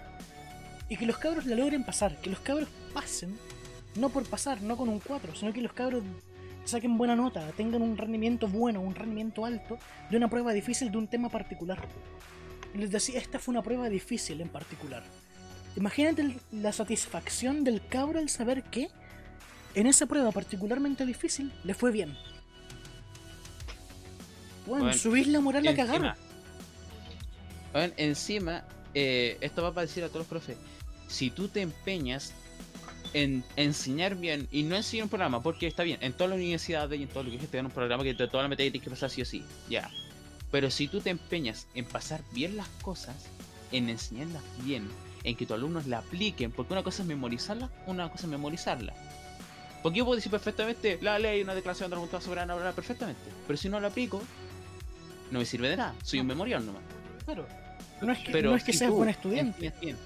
Y que los cabros la logren pasar, que los cabros pasen, no por pasar, no con un 4, sino que los cabros saquen buena nota, tengan un rendimiento bueno, un rendimiento alto de una prueba difícil de un tema particular. Les decía, esta fue una prueba difícil en particular. Imagínate la satisfacción del cabro al saber que en esa prueba particularmente difícil le fue bien. Bueno, Bueno, subís la moral a cagar. Weón, encima, eh, esto va para decir a todos los profes, si tú te empeñas en enseñar bien y no enseñar un programa, porque está bien, en todas las universidades y en todo lo que es te dan un programa que de toda la materia tienes que pasar sí o sí, ya. Pero si tú te empeñas en pasar bien las cosas, en enseñarlas bien, en que tus alumnos la apliquen, porque una cosa es memorizarla, una cosa es memorizarla. Porque yo puedo decir perfectamente la ley, una declaración de la voluntad soberana, bla, bla, perfectamente. Pero si no la aplico, no me sirve de nada. Soy un memorial nomás. Claro. No es que, Pero no es que si seas tú buen estudiante. enseñas bien,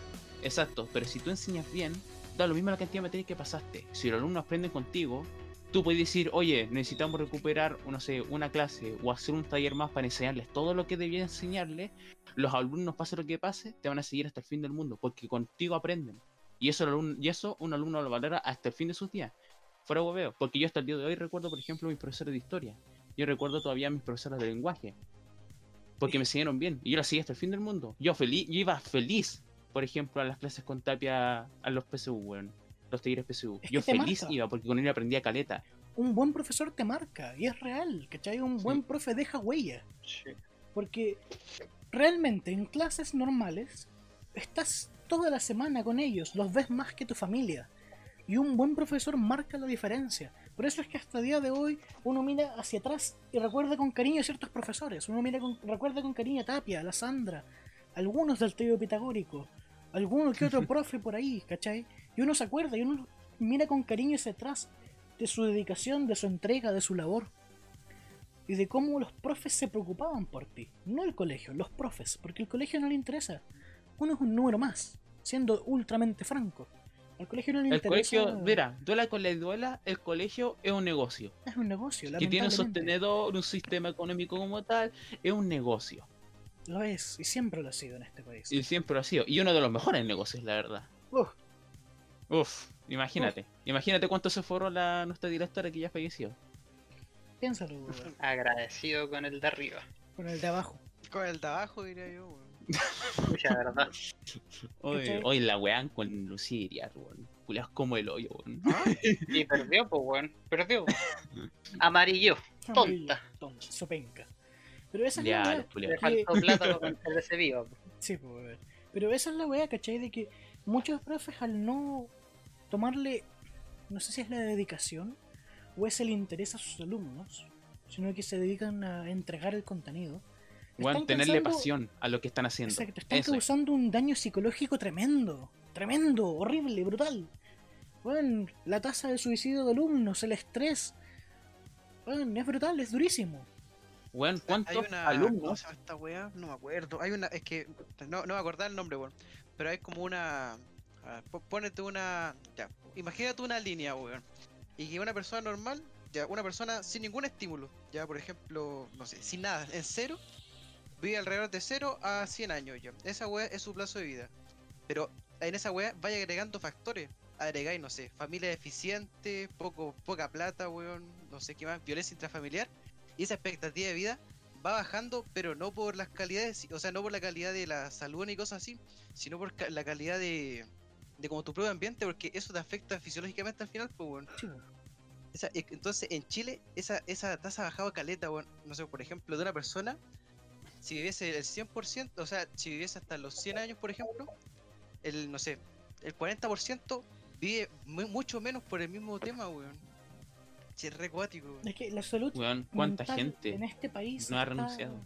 exacto, pero si tú enseñas bien, da lo mismo la cantidad de materias que pasaste. Si los alumnos aprenden contigo, tú puedes decir, oye, necesitamos recuperar, no sé, una clase o hacer un taller más para enseñarles todo lo que debía enseñarles. Los alumnos, pase lo que pase, te van a seguir hasta el fin del mundo, porque contigo aprenden. Y eso, el alumno- y eso un alumno lo valora hasta el fin de sus días. Fuera hueveo, porque yo hasta el día de hoy recuerdo, por ejemplo, mis profesores de historia. Yo recuerdo todavía a mis profesores de lenguaje. Porque me enseñaron bien. Y yo la seguí hasta el fin del mundo. Yo feliz, yo iba feliz, por ejemplo, a las clases con Tapia, a los PSU, weón. Los talleres PSU. Es Yo que feliz marca. iba, porque con él aprendía caleta. Un buen profesor te marca y es real, ¿cachai? Un buen profe deja huella. Sí. Porque realmente en clases normales estás toda la semana con ellos, los ves más que tu familia. Y un buen profesor marca la diferencia. Por eso es que hasta el día de hoy uno mira hacia atrás y recuerda con cariño a ciertos profesores. Uno mira con, recuerda con cariño a Tapia, a la Sandra, algunos del trío pitagórico, alguno que otro profe por ahí, ¿cachai? Y uno se acuerda y uno mira con cariño hacia atrás de su dedicación, de su entrega, de su labor y de cómo los profes se preocupaban por ti. No el colegio, los profes, porque el colegio no le interesa. Uno es un número más, siendo ultramente franco. Al colegio no le El interesa. colegio, mira, duela con la duela, el colegio es un negocio. Es un negocio, Que tiene un sostenedor, un sistema económico como tal, es un negocio. Lo es, y siempre lo ha sido en este país. Y siempre lo ha sido. Y uno de los mejores negocios, la verdad. Uf, Uf, imagínate. Imagínate cuánto se forró la, nuestra directora que ya falleció. piénsalo, weón, [LAUGHS] Agradecido con el de arriba. con el de abajo. Con el de abajo, diría yo, weón. Mucha verdad. Hoy, hoy la wean con Lucía Iriar, weón. Culeados como el hoyo, weón. ¿Ah? Y perdió, pues, weón. Perdió. [LAUGHS] Amarillo. Tonta. Tonta, sopenca. Pero esa es la [LAUGHS] plátano. Sí, pues. Pero esa es la weá, ¿cachai? De que muchos profes al no tomarle, no sé si es la dedicación o es el interés a sus alumnos, sino que se dedican a entregar el contenido. Están tenerle causando- pasión a lo que están haciendo. Exacto, están Eso causando un daño psicológico tremendo, tremendo, horrible, brutal. Bueno, la tasa de suicidio de alumnos, el estrés, bueno, es brutal, es durísimo. Weón, ¿cuántos una. ¿Cómo alumnos? esta weá? No me acuerdo. Hay una. Es que. No, no me acordaba el nombre, weón. Pero hay como una. a ver, po- Pónete una. Ya. Imagínate una línea, weón. Y que una persona normal. Ya, una persona sin ningún estímulo. Ya, por ejemplo. No sé, sin nada. En cero. Vive alrededor de 0 a 100 años ya. Esa weá es su plazo de vida. Pero en esa weá vaya agregando factores. Agregáis, no sé, familia deficiente, poco, poca plata, weón, no sé qué más, violencia intrafamiliar. Y esa expectativa de vida va bajando, pero no por las calidades, o sea, no por la calidad de la salud ni cosas así, sino por ca- la calidad de, de como tu propio ambiente, porque eso te afecta fisiológicamente al final, pues. Esa- e- entonces, en Chile, esa, esa tasa ha bajado caleta, weón. No sé, por ejemplo, de una persona, si viviese el 100%, o sea, si viviese hasta los 100 años, por ejemplo, el, no sé, el 40% vive mu- mucho menos por el mismo tema, weón. Es re cuático, weón. Es que la salud Weón, ¿cuánta mental gente en este país no ha está- renunciado?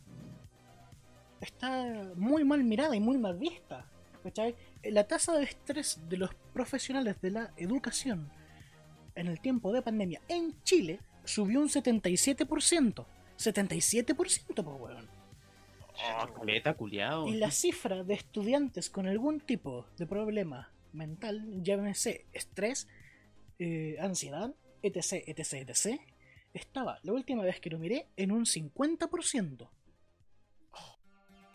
Está muy mal mirada y muy mal vista. ¿cachai? La tasa de estrés de los profesionales de la educación en el tiempo de pandemia en Chile subió un 77%. 77%, pues weón. Oh, caleta, culiao. Y la cifra de estudiantes con algún tipo de problema mental, llámese estrés, eh, ansiedad, etc, etc, etc, estaba la última vez que lo miré en un 50%.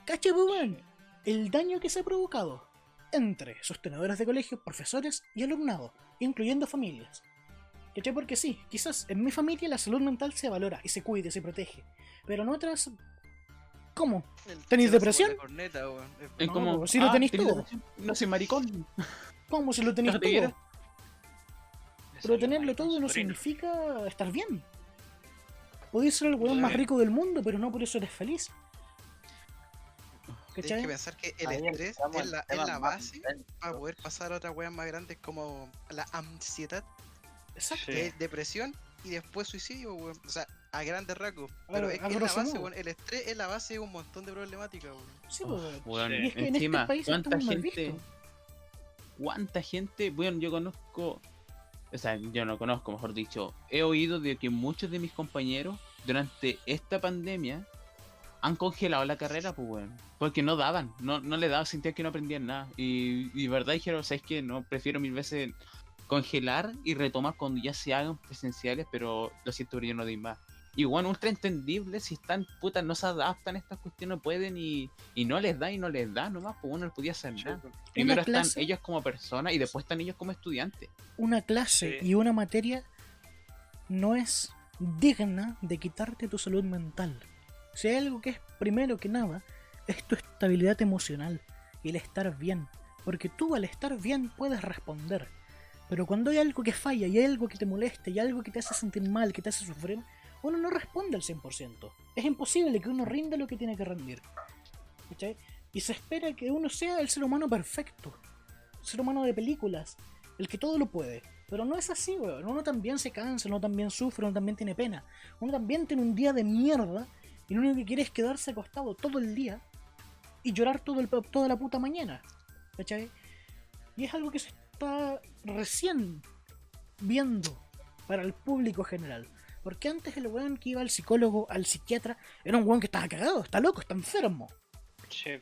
Cacha, pues, weón, el daño que se ha provocado entre sostenedores de colegios, profesores y alumnado, incluyendo familias. ¿Cachai? Porque sí, quizás en mi familia la salud mental se valora y se cuida y se protege, pero en otras... ¿Cómo? ¿Tenéis depresión? corneta, No, como, pues si lo tenéis ¿tenés todo. No soy maricón. ¿Cómo si lo tenéis todo? Pero tenerlo todo no significa estar bien. Podéis ser el weón más Claro. rico del mundo, pero no por eso eres feliz. Tienes que pensar que el Ahí estrés es la, es base para poder pasar a otras weas más grandes como la ansiedad, Exacto. Sí. que es depresión y después suicidio, weón. O sea, a grandes rasgos. Pero es, es la base, weón. El estrés es la base de un montón de problemáticas, weón. Sí, pues, weón. Weón, Y es que en encima, este país ¿cuánta gente, cuánta gente, bueno, yo conozco, o sea, yo no conozco, mejor dicho, he oído de que muchos de mis compañeros durante esta pandemia han congelado la carrera, pues, weón, porque no daban, no, no le daban, sentían que no aprendían nada, y, y verdad dijeron, ¿sabes qué? No, prefiero mil veces congelar y retomar cuando ya se hagan presenciales, pero lo siento, pero yo no doy más. Y bueno, ultra entendible, si están putas, no se adaptan a estas cuestiones, no pueden y, y no les da y no les da nomás, pues uno no podía hacer nada. Primero están clase- ellos como personas y después están ellos como estudiantes. Una clase Sí. y una materia no es digna de quitarte tu salud mental. Si hay algo que es primero que nada, es tu estabilidad emocional y el estar bien. Porque tú al estar bien puedes responder. Pero cuando hay algo que falla y hay algo que te molesta y algo que te hace sentir mal, que te hace sufrir, uno no responde al 100%. Es imposible que uno rinda lo que tiene que rendir. ¿Cachai? Y se espera que uno sea el ser humano perfecto. El ser humano de películas. El que todo lo puede. Pero no es así, weón. Uno también se cansa, uno también sufre, uno también tiene pena. Uno también tiene un día de mierda y lo único que quiere es quedarse acostado todo el día y llorar todo el, toda la puta mañana. ¿Cachai? Y es algo que se está recién viendo para el público general. Porque antes el weón que iba al psicólogo, al psiquiatra, era un weón que estaba cagado, está loco, está enfermo. Sí.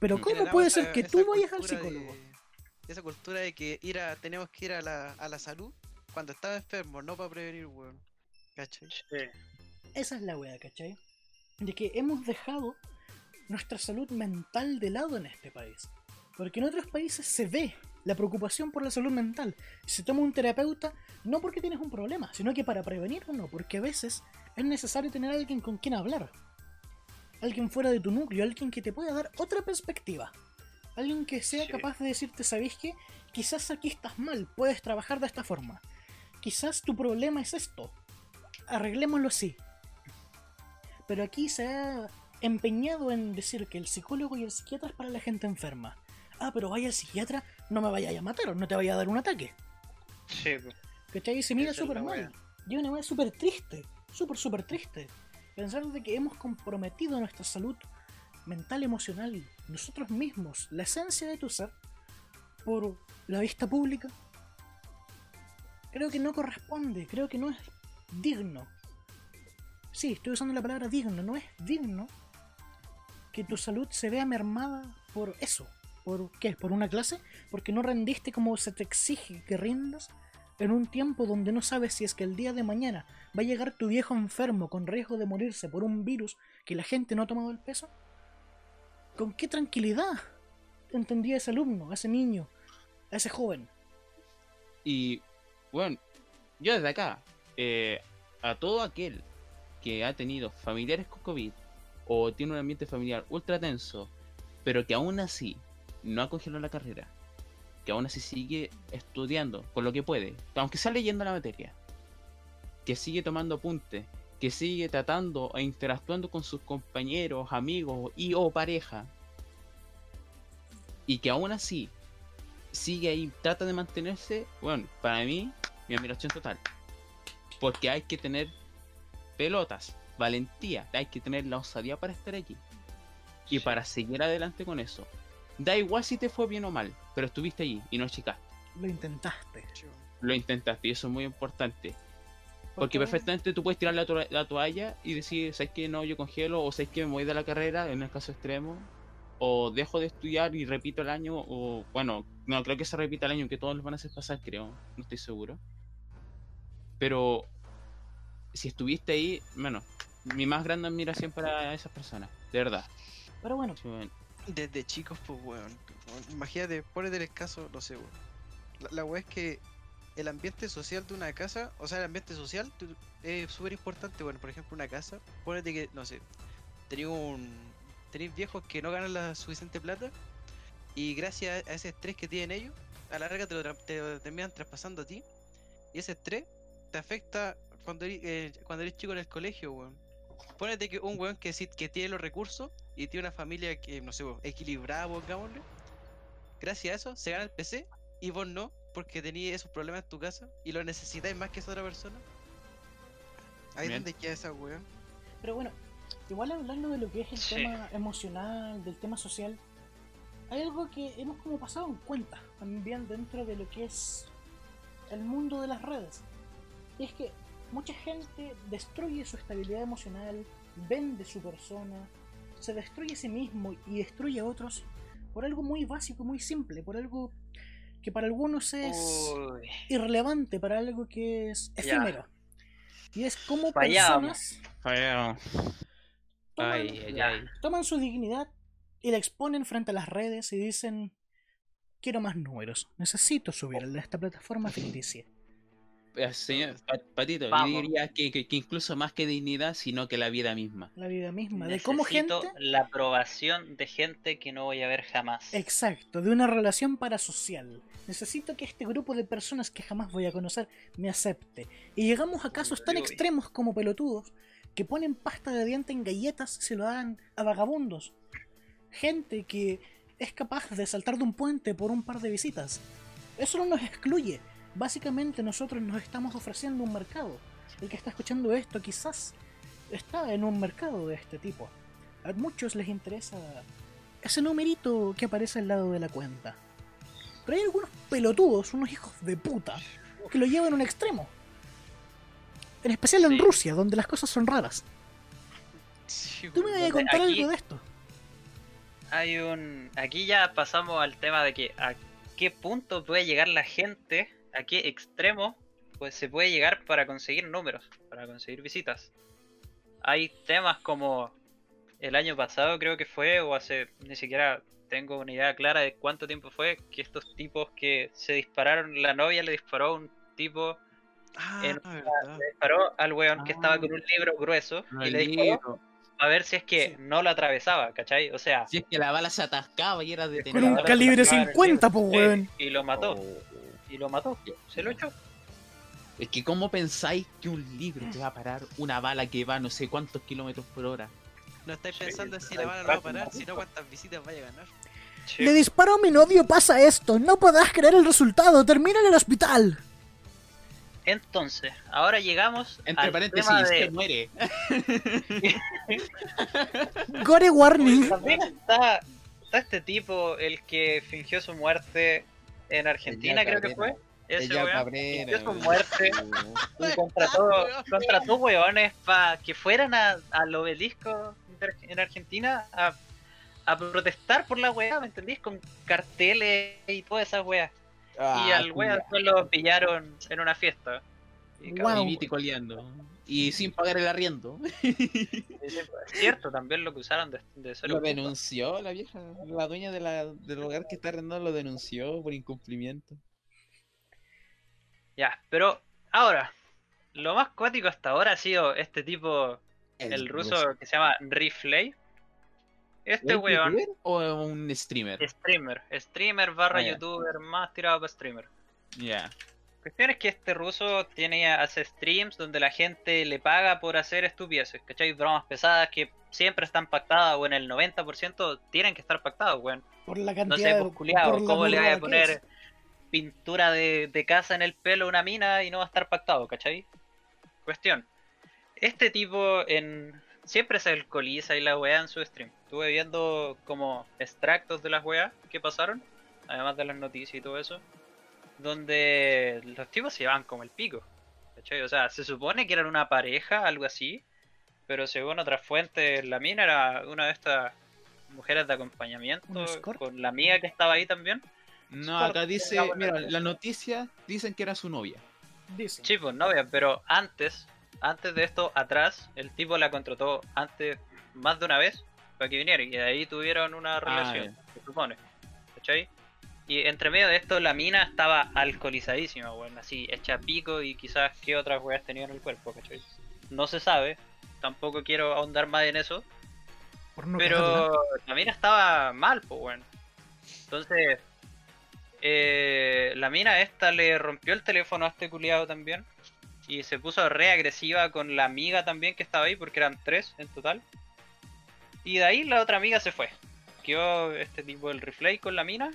Pero. ¿cómo puede ser que tú vayas al de- psicólogo? esa cultura de que ir a, tenemos que ir a la, a la salud cuando estaba enfermo, no para prevenir, weón. ¿Cachai? Esa es la wea, ¿cachai? De que hemos dejado nuestra salud mental de lado en este país. Porque en otros países se ve la preocupación por la salud mental. Se toma un terapeuta no porque tienes un problema, sino que para prevenir uno, porque a veces es necesario tener a alguien con quien hablar. Alguien fuera de tu núcleo, alguien que te pueda dar otra perspectiva. Alguien que sea Sí. capaz de decirte, ¿sabéis qué? Quizás aquí estás mal, puedes trabajar de esta forma. Quizás tu problema es esto. Arreglémoslo así. Pero aquí se ha empeñado en decir que el psicólogo y el psiquiatra es para la gente enferma. Ah, pero vaya al psiquiatra, no me vaya a matar no te vaya a dar un ataque. Sí, po. ¿Cachai? Y se mira súper mal. Y una wea súper triste. Súper, súper triste. Pensar de que hemos comprometido nuestra salud mental, emocional, nosotros mismos, la esencia de tu ser, por la vista pública. Creo que no corresponde, creo que no es digno. Sí, estoy usando la palabra digno, no es digno que tu salud se vea mermada por eso. ¿Por qué? ¿Por una clase? Porque no rendiste como se te exige que rindas en un tiempo donde no sabes si es que el día de mañana va a llegar tu viejo enfermo con riesgo de morirse por un virus que la gente no ha tomado el peso? ¿Con qué tranquilidad entendía ese alumno, ese niño, ese joven? Y bueno, yo desde acá, eh, a todo aquel que ha tenido familiares con COVID o tiene un ambiente familiar ultra tenso, pero que aún así no ha congelado la carrera, que aún así sigue estudiando con lo que puede, aunque sea leyendo la materia, que sigue tomando apuntes, que sigue tratando e interactuando con sus compañeros, amigos y o pareja, y que aún así sigue ahí, trata de mantenerse, bueno, para mí, mi admiración total. Porque hay que tener pelotas, valentía, hay que tener la osadía para estar aquí. Y para seguir adelante con eso. Da igual si te fue bien o mal, pero estuviste allí y no chicaste. Lo intentaste. Lo intentaste y eso es muy importante. Porque Porque- perfectamente tú puedes tirar la, to- la toalla y decir, ¿sabes que no? Yo congelo, o ¿sabes que me voy de la carrera, en el caso extremo, o dejo de estudiar y repito el año, o bueno, no creo que se repita el año, que todos los van a hacer pasar, creo, no estoy seguro. Pero si estuviste ahí, bueno, mi más grande admiración para esas personas, de verdad. Pero bueno, Sí, bueno, Desde chicos, pues, weón. Imagínate, ponete el caso, no sé, weón. La, la weá es que el ambiente social de una casa, o sea, el ambiente social es súper importante. Bueno, por ejemplo, una casa, ponete que, no sé, tenéis un. Tenéis viejos que no ganan la suficiente plata y gracias a ese estrés que tienen ellos, a la larga te lo, tra- te lo terminan traspasando a ti. Y ese estrés te afecta cuando eres, eh, cuando eres chico en el colegio, weón. Ponete que un weón que, tiene los recursos y tiene una familia que, no sé, equilibrada, pongámosle. Gracias a eso se gana el PC y vos no, porque tenías esos problemas en tu casa y lo necesitáis más que esa otra persona. Ahí es Bien. donde queda esa weón. pero bueno, igual hablando de lo que es el Sí. tema emocional, del tema social, hay algo que hemos como pasado en cuenta también dentro de lo que es el mundo de las redes. Y es que mucha gente destruye su estabilidad emocional, vende su persona, se destruye a sí mismo y destruye a otros por algo muy básico, muy simple, por algo que para algunos es Uy, irrelevante, para algo que es Ya. efímero. Y es como Fallamos. personas toman, Ay, ay, Ya. ay. toman su dignidad y la exponen frente a las redes y dicen quiero más números, necesito subirla a esta plataforma ficticia. Eh, Señor, Pa- Patito, Vamos. yo diría que, que- que incluso más que dignidad, sino que la vida misma. La vida misma, de cómo gente... necesito la aprobación de gente que no voy a ver jamás. Exacto, de una relación parasocial. Necesito que este grupo de personas que jamás voy a conocer me acepte. Y llegamos a casos tan extremos como pelotudos que ponen pasta de diente en galletas y se lo dan a vagabundos. Gente que es capaz de saltar de un puente por un par de visitas. Eso no nos excluye. Básicamente nosotros nos estamos ofreciendo un mercado. El que está escuchando esto quizás está en un mercado de este tipo. A muchos les interesa ese numerito que aparece al lado de la cuenta. Pero hay algunos pelotudos, unos hijos de puta, que lo llevan a un extremo. En especial en Sí. Rusia, donde las cosas son raras. Sí, Tú me vas a contar aquí- algo de esto. Hay un. Aquí ya pasamos al tema de que a- qué punto puede llegar la gente, a qué extremo pues se puede llegar para conseguir números, para conseguir visitas. Hay temas como el año pasado creo que fue, o hace ni siquiera tengo una idea clara de cuánto tiempo fue, que estos tipos que se dispararon, la novia le disparó a un tipo, Ah, En- le disparó al weón que estaba Ah. con un libro grueso y le disparó libro. a ver si es que Sí. no lo atravesaba, ¿cachai? O sea, Si es que la bala se atascaba y era Con detenida. un Ahora calibre se acaba el 50, pues, weón. y lo mató, Oh. Y lo mató, se lo echó. Es que ¿cómo pensáis que un libro te va a parar una bala que va no sé cuántos kilómetros por hora? No estáis Sí, pensando en si la bala no va a parar, ¿no? sino cuántas visitas vaya a ganar. Sí. Le disparó a mi novio, pasa esto. No podrás creer el resultado. Termina en el hospital. Entonces, ahora llegamos Entre al paréntesis, tema se de... muere. [LAUGHS] Gore warning. También está, está este tipo, el que fingió su muerte en Argentina, creo que fue. Ese weón su muerte y contrató, contrató weones para que fueran a- al obelisco en Argentina a, a protestar por la weá, ¿me entendís? Con carteles y todas esas weas. y Ah, al weón después lo pillaron en una fiesta. Y cabrón, Y sin pagar el arriendo. [LAUGHS] es cierto, también lo que usaron de, de ser Lo denunció la vieja, la dueña de la, del lugar que está arrendado lo denunció por incumplimiento. Ya, pero ahora, lo más cuático hasta ahora ha sido este tipo, el, ruso, que se llama Rifley. Este ¿Un weón, o un streamer? streamer, streamer barra Ah, youtuber, más tirado para streamer. Ya. Cuestión es que este ruso tiene, hace streams donde la gente le paga por hacer estupideces, ¿cachai? Bromas pesadas que siempre están pactadas o en el 90% tienen que estar pactadas, weón. Por la No cantidad sé, de- pues culiao, por la ¿cómo le voy a poner pintura de, de casa en el pelo a una mina y no va a estar pactado, ¿cachai? Cuestión. Este tipo en siempre se alcoholiza y la weá en su stream. Estuve viendo como extractos de las weas que pasaron, además de las noticias y todo eso, donde los tipos se llevaban como el pico. ¿cachai? O sea, se supone que eran una pareja, algo así, pero según otras fuentes, la mina era una de estas mujeres de acompañamiento con la amiga que estaba ahí también. No, acá dice, mira, la- noticia dicen que era su novia. Dice. Sí, pues novia, pero antes, antes de esto, atrás, el tipo la contrató antes, más de una vez, para que viniera, y de ahí tuvieron una relación, se supone. ¿Cachai? Y entre medio de esto, la mina estaba alcoholizadísima, weón, así, hecha pico, y quizás qué otras weas tenía en el cuerpo, ¿cachai? No se sabe, tampoco quiero ahondar más en eso, no pero la mina estaba mal, pues, weón. Entonces, eh, la mina esta le rompió el teléfono a este culiado también. Y se puso re agresiva con la amiga también que estaba ahí, porque eran tres en total. Y de ahí la otra amiga se fue. Quedó este tipo el replay con la mina.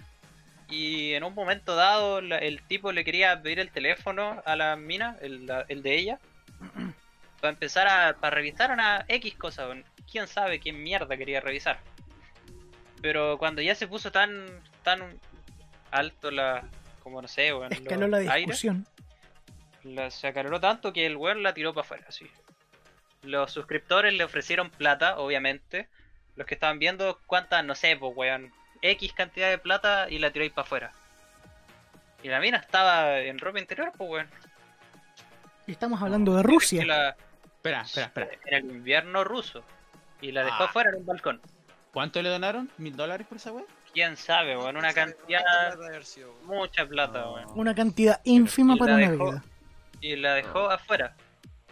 Y en un momento dado, el tipo le quería pedir el teléfono a la mina, el, el de ella, [CLEARS THROAT] para empezar a para revisar una X cosa. Quién sabe qué mierda quería revisar. Pero cuando ya se puso tan tan alto la. como no sé, weón, Escaló la discusión. la- se acaloró tanto que el weón la tiró para afuera, así. Los suscriptores le ofrecieron plata, obviamente. Los que estaban viendo cuántas, no sé, pues weón, X cantidad de plata y la tiró ahí para afuera. Y la mina estaba en ropa interior, pues weón. Y estamos hablando de Rusia. La- Espera, espera, espera. en el invierno ruso. Y la dejó Ah. afuera en un balcón. ¿Cuánto le donaron? ¿Mil dólares por esa wea? Quién sabe, weón, una ¿Cuánto cantidad, sido, weón? mucha plata, No. weón. Una cantidad ínfima Y para la una dejó- vida. Y la dejó afuera.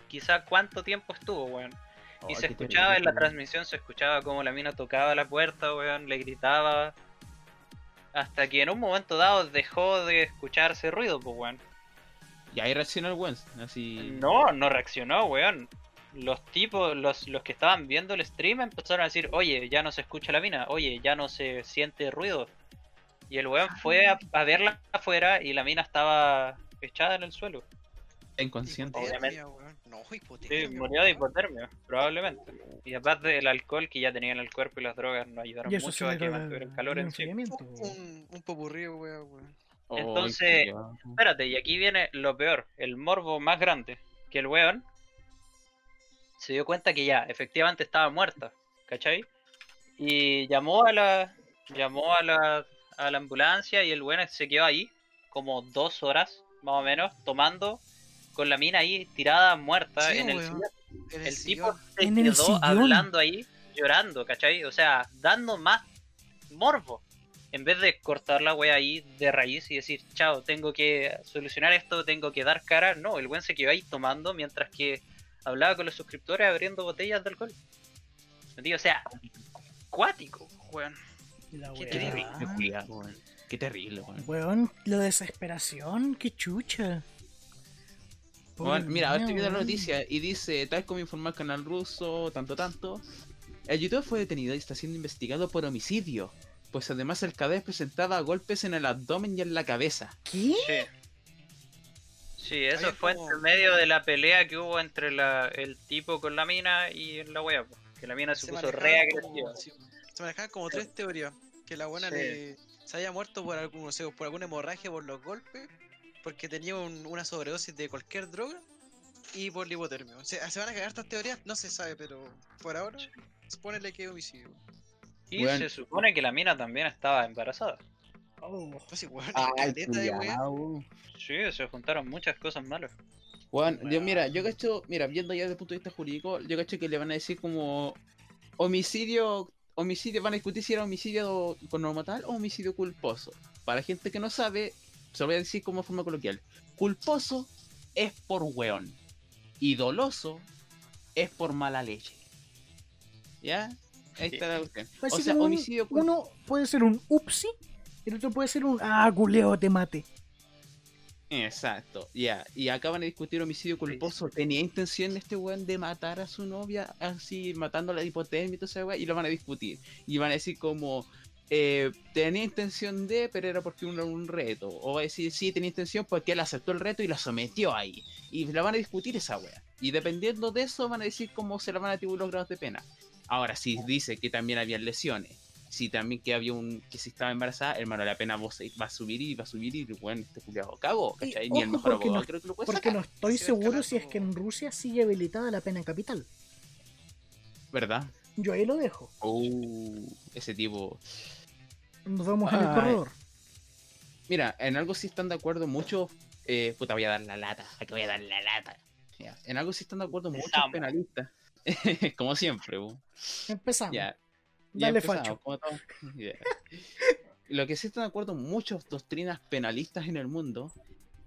Quizá cuánto tiempo estuvo, weón. Y Oh, se escuchaba en la transmisión, se escuchaba como la mina tocaba la puerta, weón, le gritaba. Hasta que en un momento dado dejó de escucharse ruido, pues, weón. Y ahí reaccionó el weón. Así. No, no reaccionó, weón. Los tipos, los, los que estaban viendo el stream empezaron a decir, oye, ya no se escucha la mina, oye, ya no se siente ruido. Y el weón fue a, a verla afuera y la mina estaba echada en el suelo. Inconsciente. Obviamente. Hipotermia. No, Sí, murió de hipotermia, probablemente. Y aparte del alcohol que ya tenía en el cuerpo y las drogas no ayudaron mucho a que genera mantuviera el calor un en sí. Un, un popurrí, weón, weón. Oh, Entonces-. Espérate, y aquí viene lo peor, el morbo más grande, que el weón se dio cuenta que ya, efectivamente estaba muerta, ¿cachai? Y llamó a la llamó a la a la ambulancia y el weón se quedó ahí como dos horas, más o menos, tomando con la mina ahí tirada muerta Sí, en el sillón. En el, El tipo se En el quedó hablando ahí, llorando, ¿cachai? O sea, dando más morbo. En vez de cortar la wea ahí de raíz y decir, chao, tengo que solucionar esto, tengo que dar cara. No, el buen se quedó ahí tomando mientras que hablaba con los suscriptores abriendo botellas de alcohol. O sea, cuático, weón. Qué terrible, weón. Qué terrible, weón. Weón, la desesperación, qué chucha. Bueno, mira, ahora estoy viendo la noticia y dice, tal como informó el canal ruso, tanto tanto, el youtuber fue detenido y está siendo investigado por homicidio, pues además el cadáver presentaba golpes en el abdomen y en la cabeza. ¿Qué? Sí. Sí, eso fue como- entre medio de la pelea que hubo entre la, el tipo con la mina y la wea, que la mina se, puso re agresiva. se manejaban como tres teorías. Que la buena Sí. le, se haya muerto por algún, no sé, por alguna hemorragia por los golpes, porque tenía un- una sobredosis de cualquier droga y por la hipotermia. O sea, se van a cagar estas teorías, no se sabe, pero por ahora, supónele que es homicidio. Y Weón. se supone que la mina también estaba embarazada. Oh, Pues igual, Ay, caleta de culiao. Sí, se juntaron muchas cosas malas. Weón, yo, mira, yo cacho, mira, viendo ya desde el punto de vista jurídico, yo cacho que le van a decir como homicidio, homicidio, van a discutir si era homicidio con norma tal o homicidio culposo. Para gente que no sabe, se lo voy a decir como forma coloquial. Culposo es por weón. Y doloso es por mala leche. ¿Ya? Ahí está la cuestión. O sea, un- homicidio cul- uno puede ser un upsi y el otro puede ser un ah, culeo, te mate. Exacto, ya. Y acá van a discutir homicidio culposo. ¿Tenía intención este weón de matar a su novia así, matando la hipotermia y todo ese weón? Y lo van a discutir. Y van a decir como, eh, tenía intención de, pero era porque un, un reto. O va a decir, sí, tenía intención porque él aceptó el reto y la sometió ahí. Y la van a discutir esa wea. Y dependiendo de eso van a decir cómo se la van a atribuir los grados de pena. Ahora, si dice que también había lesiones. Si también que había un que si estaba embarazada, hermano, la pena vos va a subir y va a subir y bueno, este culiado cago, Y ¿cachai? Ni el mejor abogado no- creo que lo puede Porque sacar. no estoy seguro si es que en Rusia sigue habilitada la pena capital. ¿Verdad? Yo ahí lo dejo. Uh, ese tipo. Nos vemos en el corredor. Mira, en algo sí están de acuerdo muchos. Eh, puta, voy a dar la lata. Aquí [LAUGHS] voy a dar la lata. Ya, En algo sí están de acuerdo muchos penalistas. [LAUGHS] Como siempre, bu. Empezamos. ya. Ya Dale, empezamos, facho. [LAUGHS] Lo que sí están de acuerdo muchas doctrinas penalistas en el mundo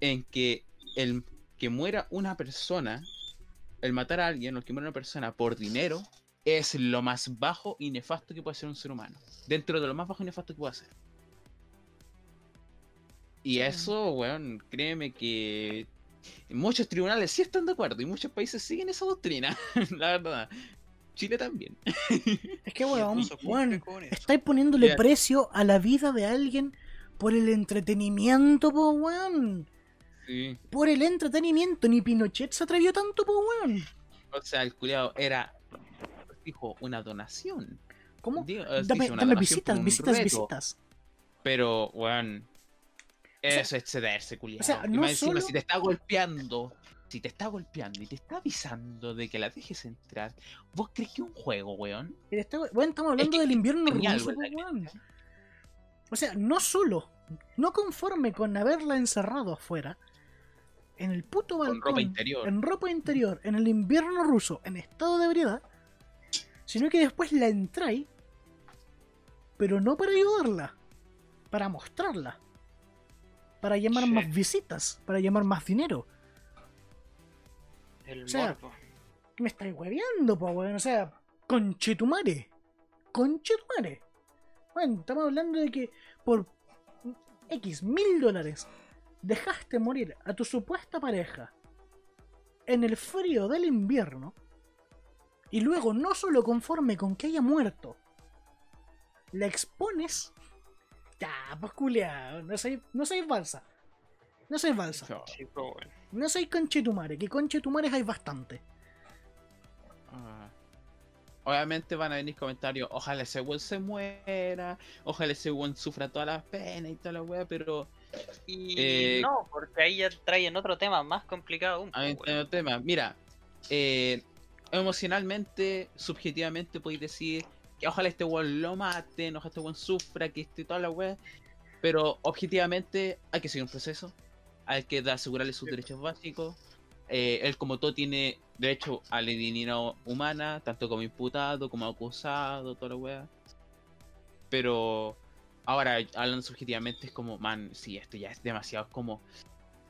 en que el que muera una persona, el matar a alguien o el que muera una persona por dinero es lo más bajo y nefasto que puede hacer un ser humano. Dentro de lo más bajo y nefasto que puede hacer. Y eso, weón, créeme que muchos tribunales sí están de acuerdo y muchos países siguen esa doctrina, [LAUGHS] la verdad. Chile también. [LAUGHS] Es que, weón, weón, estáis poniéndole precio a la vida de alguien por el entretenimiento, po, weón. Sí. Por el entretenimiento. Ni Pinochet se atrevió tanto, po, weón. O sea, el culiado era, dijo, una donación. ¿Cómo? Digo, Dame, visitas, visitas, reto, visitas. Pero, weón, eso es cederse, culiado. o sea, no solo- si te está golpeando, si te está golpeando y te está avisando de que la dejes entrar, ¿vos crees que un juego, weón? Está- weón, estamos hablando que del invierno ruso, weón. O sea, no solo, no conforme con haberla encerrado afuera, en el puto balcón, ropa interior. en ropa interior, en el invierno ruso, en estado de ebriedad, sino que después la entráis, pero no para ayudarla, para mostrarla, para llamar Sí. más visitas, para llamar más dinero. El O sea, morbo. ¿Qué me estáis hueveando, po, weón? O sea, conchetumare. Conchetumare. Bueno, estamos hablando de que por X mil dólares dejaste morir a tu supuesta pareja en el frío del invierno y luego no solo conforme con que haya muerto, la expones. Ya, pues culiao, no soy, no soy balsa. No soy balsa. Weón. No soy conchetumare, que conchetumares hay bastante. Ah. Obviamente van a venir comentarios, ojalá ese weón se muera, ojalá ese weón sufra todas las penas y toda la weá, pero Y Eh, no, porque ahí ya traen otro tema más complicado aún. pues, el tema, mira, eh, emocionalmente, subjetivamente podéis decir que ojalá este weón lo maten, ojalá este weón sufra, que este toda la weá, Pero objetivamente hay que seguir un proceso, hay que asegurarle sus derechos básicos. Eh, él como todo tiene derecho a la dignidad humana, tanto como imputado, como acusado, toda la wea. Pero ahora, hablando subjetivamente, es como, man, sí, esto ya es demasiado. Es como,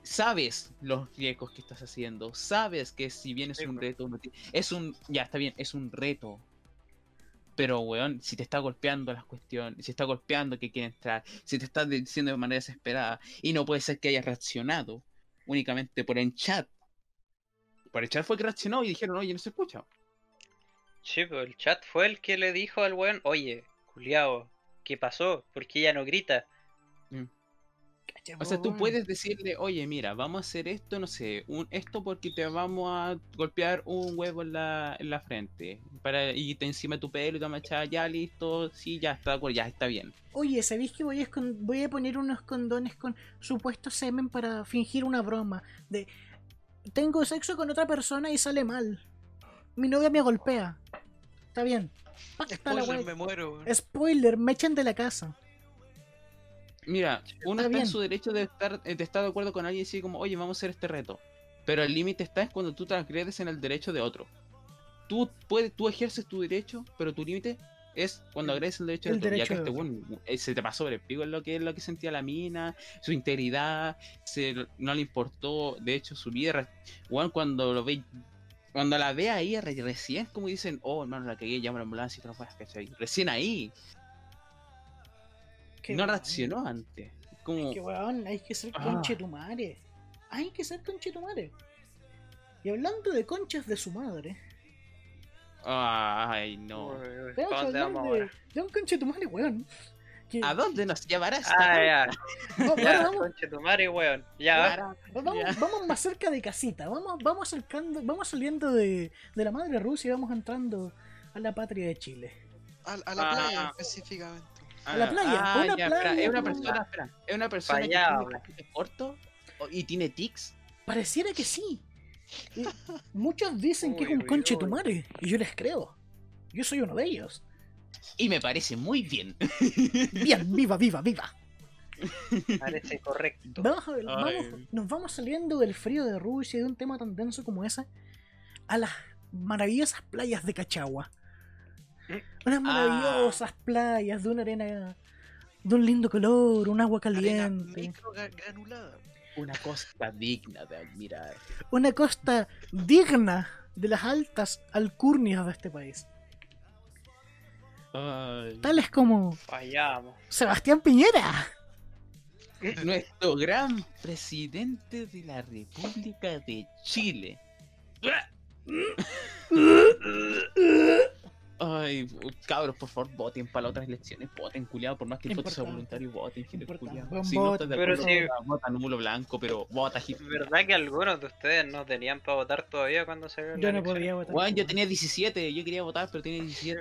sabes los riesgos que estás haciendo, sabes que si bien es Sí, un pues. reto, es un, ya está bien, es un reto. Pero, weón, si te está golpeando las cuestiones, si está golpeando que quiere entrar, si te está diciendo de manera desesperada, y no puede ser que hayas reaccionado únicamente por el chat. Por el chat fue que reaccionó y dijeron, oye, no se escucha. Sí, pues el chat fue el que le dijo al weón, oye, culiao, ¿qué pasó? ¿Por qué ella no grita? Cacha, O sea, tú puedes decirle, oye, mira, vamos a hacer esto, no sé, un, esto porque te vamos a golpear un huevo en la, en la frente. Para, y te encima tu pelo y tu machada, ya listo, sí, ya está, de acuerdo, ya está bien. Oye, ¿sabéis que voy a, voy a poner unos condones con supuesto semen para fingir una broma? De. Tengo sexo con otra persona y sale mal. Mi novia me golpea. Está bien. Spoiler, me muero. Spoiler, me echan de la casa. Mira, uno Está está en su derecho de estar, eh, de estar de acuerdo con alguien y decir como, oye, vamos a hacer este reto. Pero el límite está es cuando tú transgredes en el derecho de otro. Tú puedes, tú ejerces tu derecho, pero tu límite es cuando agredes el derecho el de otro. Ya derecho que de este weón, eh, se te pasó el pico en lo que es lo que sentía la mina, su integridad, se, no le importó, de hecho, su vida. Weón, cuando lo ve, cuando la ve ahí re- recién, como dicen, oh hermano, la cagué, llama a la ambulancia y todo, ¿cachai? Recién ahí, Qué no reaccionó antes. Como, Que weón, hay que ser Ah. conchetumare. Hay que ser conchetumare. Y hablando de conchas de su madre, ay, no. Uy, uy, tenemos ¿pa' que dónde vamos de, ahora? de un conchetumare, weón. Que, ¿A dónde nos llevará esta Ah, ya, va- ya, vamos, conche tu madre, weón. Ya, Para- vamos, Ya. vamos más cerca de casita, vamos, vamos acercando, vamos saliendo de, de la madre Rusia y vamos entrando a la patria de Chile. A, a la Ah. playa, específicamente. A la playa, a una ya, espera, playa es una persona, espera, es una persona Pa' que allá, tiene corto o- y tiene tics. Pareciera que sí. [LAUGHS] Y muchos dicen que es Uy, un uy, conchetumare, y yo les creo. Yo soy uno de ellos. Y me parece muy bien. [LAUGHS] Bien, viva, viva, viva. [LAUGHS] parece correcto. Vamos a ver, vamos- nos vamos saliendo del frío de Rusia y de un tema tan denso como ese a las maravillosas playas de Cachagua. [LAUGHS] Unas maravillosas playas de una arena de un lindo color, un agua caliente, micro gra- granulada. Una costa digna de admirar. una costa digna de las altas alcurnias de este país, Ay. tales como Vayamos. Sebastián Piñera. [LAUGHS] Nuestro gran presidente de la República de Chile. [LAUGHS] Ay, cabros, por favor, voten para las otras elecciones. Voten, culiado, por más que el voto sea voluntario, voten. Buen Si no voto. estás de acuerdo, sí. vota- nulo blanco, pero vota Hitler. ¿Verdad que algunos de ustedes no tenían para votar todavía cuando se Yo no podía votar. Weón, yo tenía 17, yo quería votar, pero tenía 17.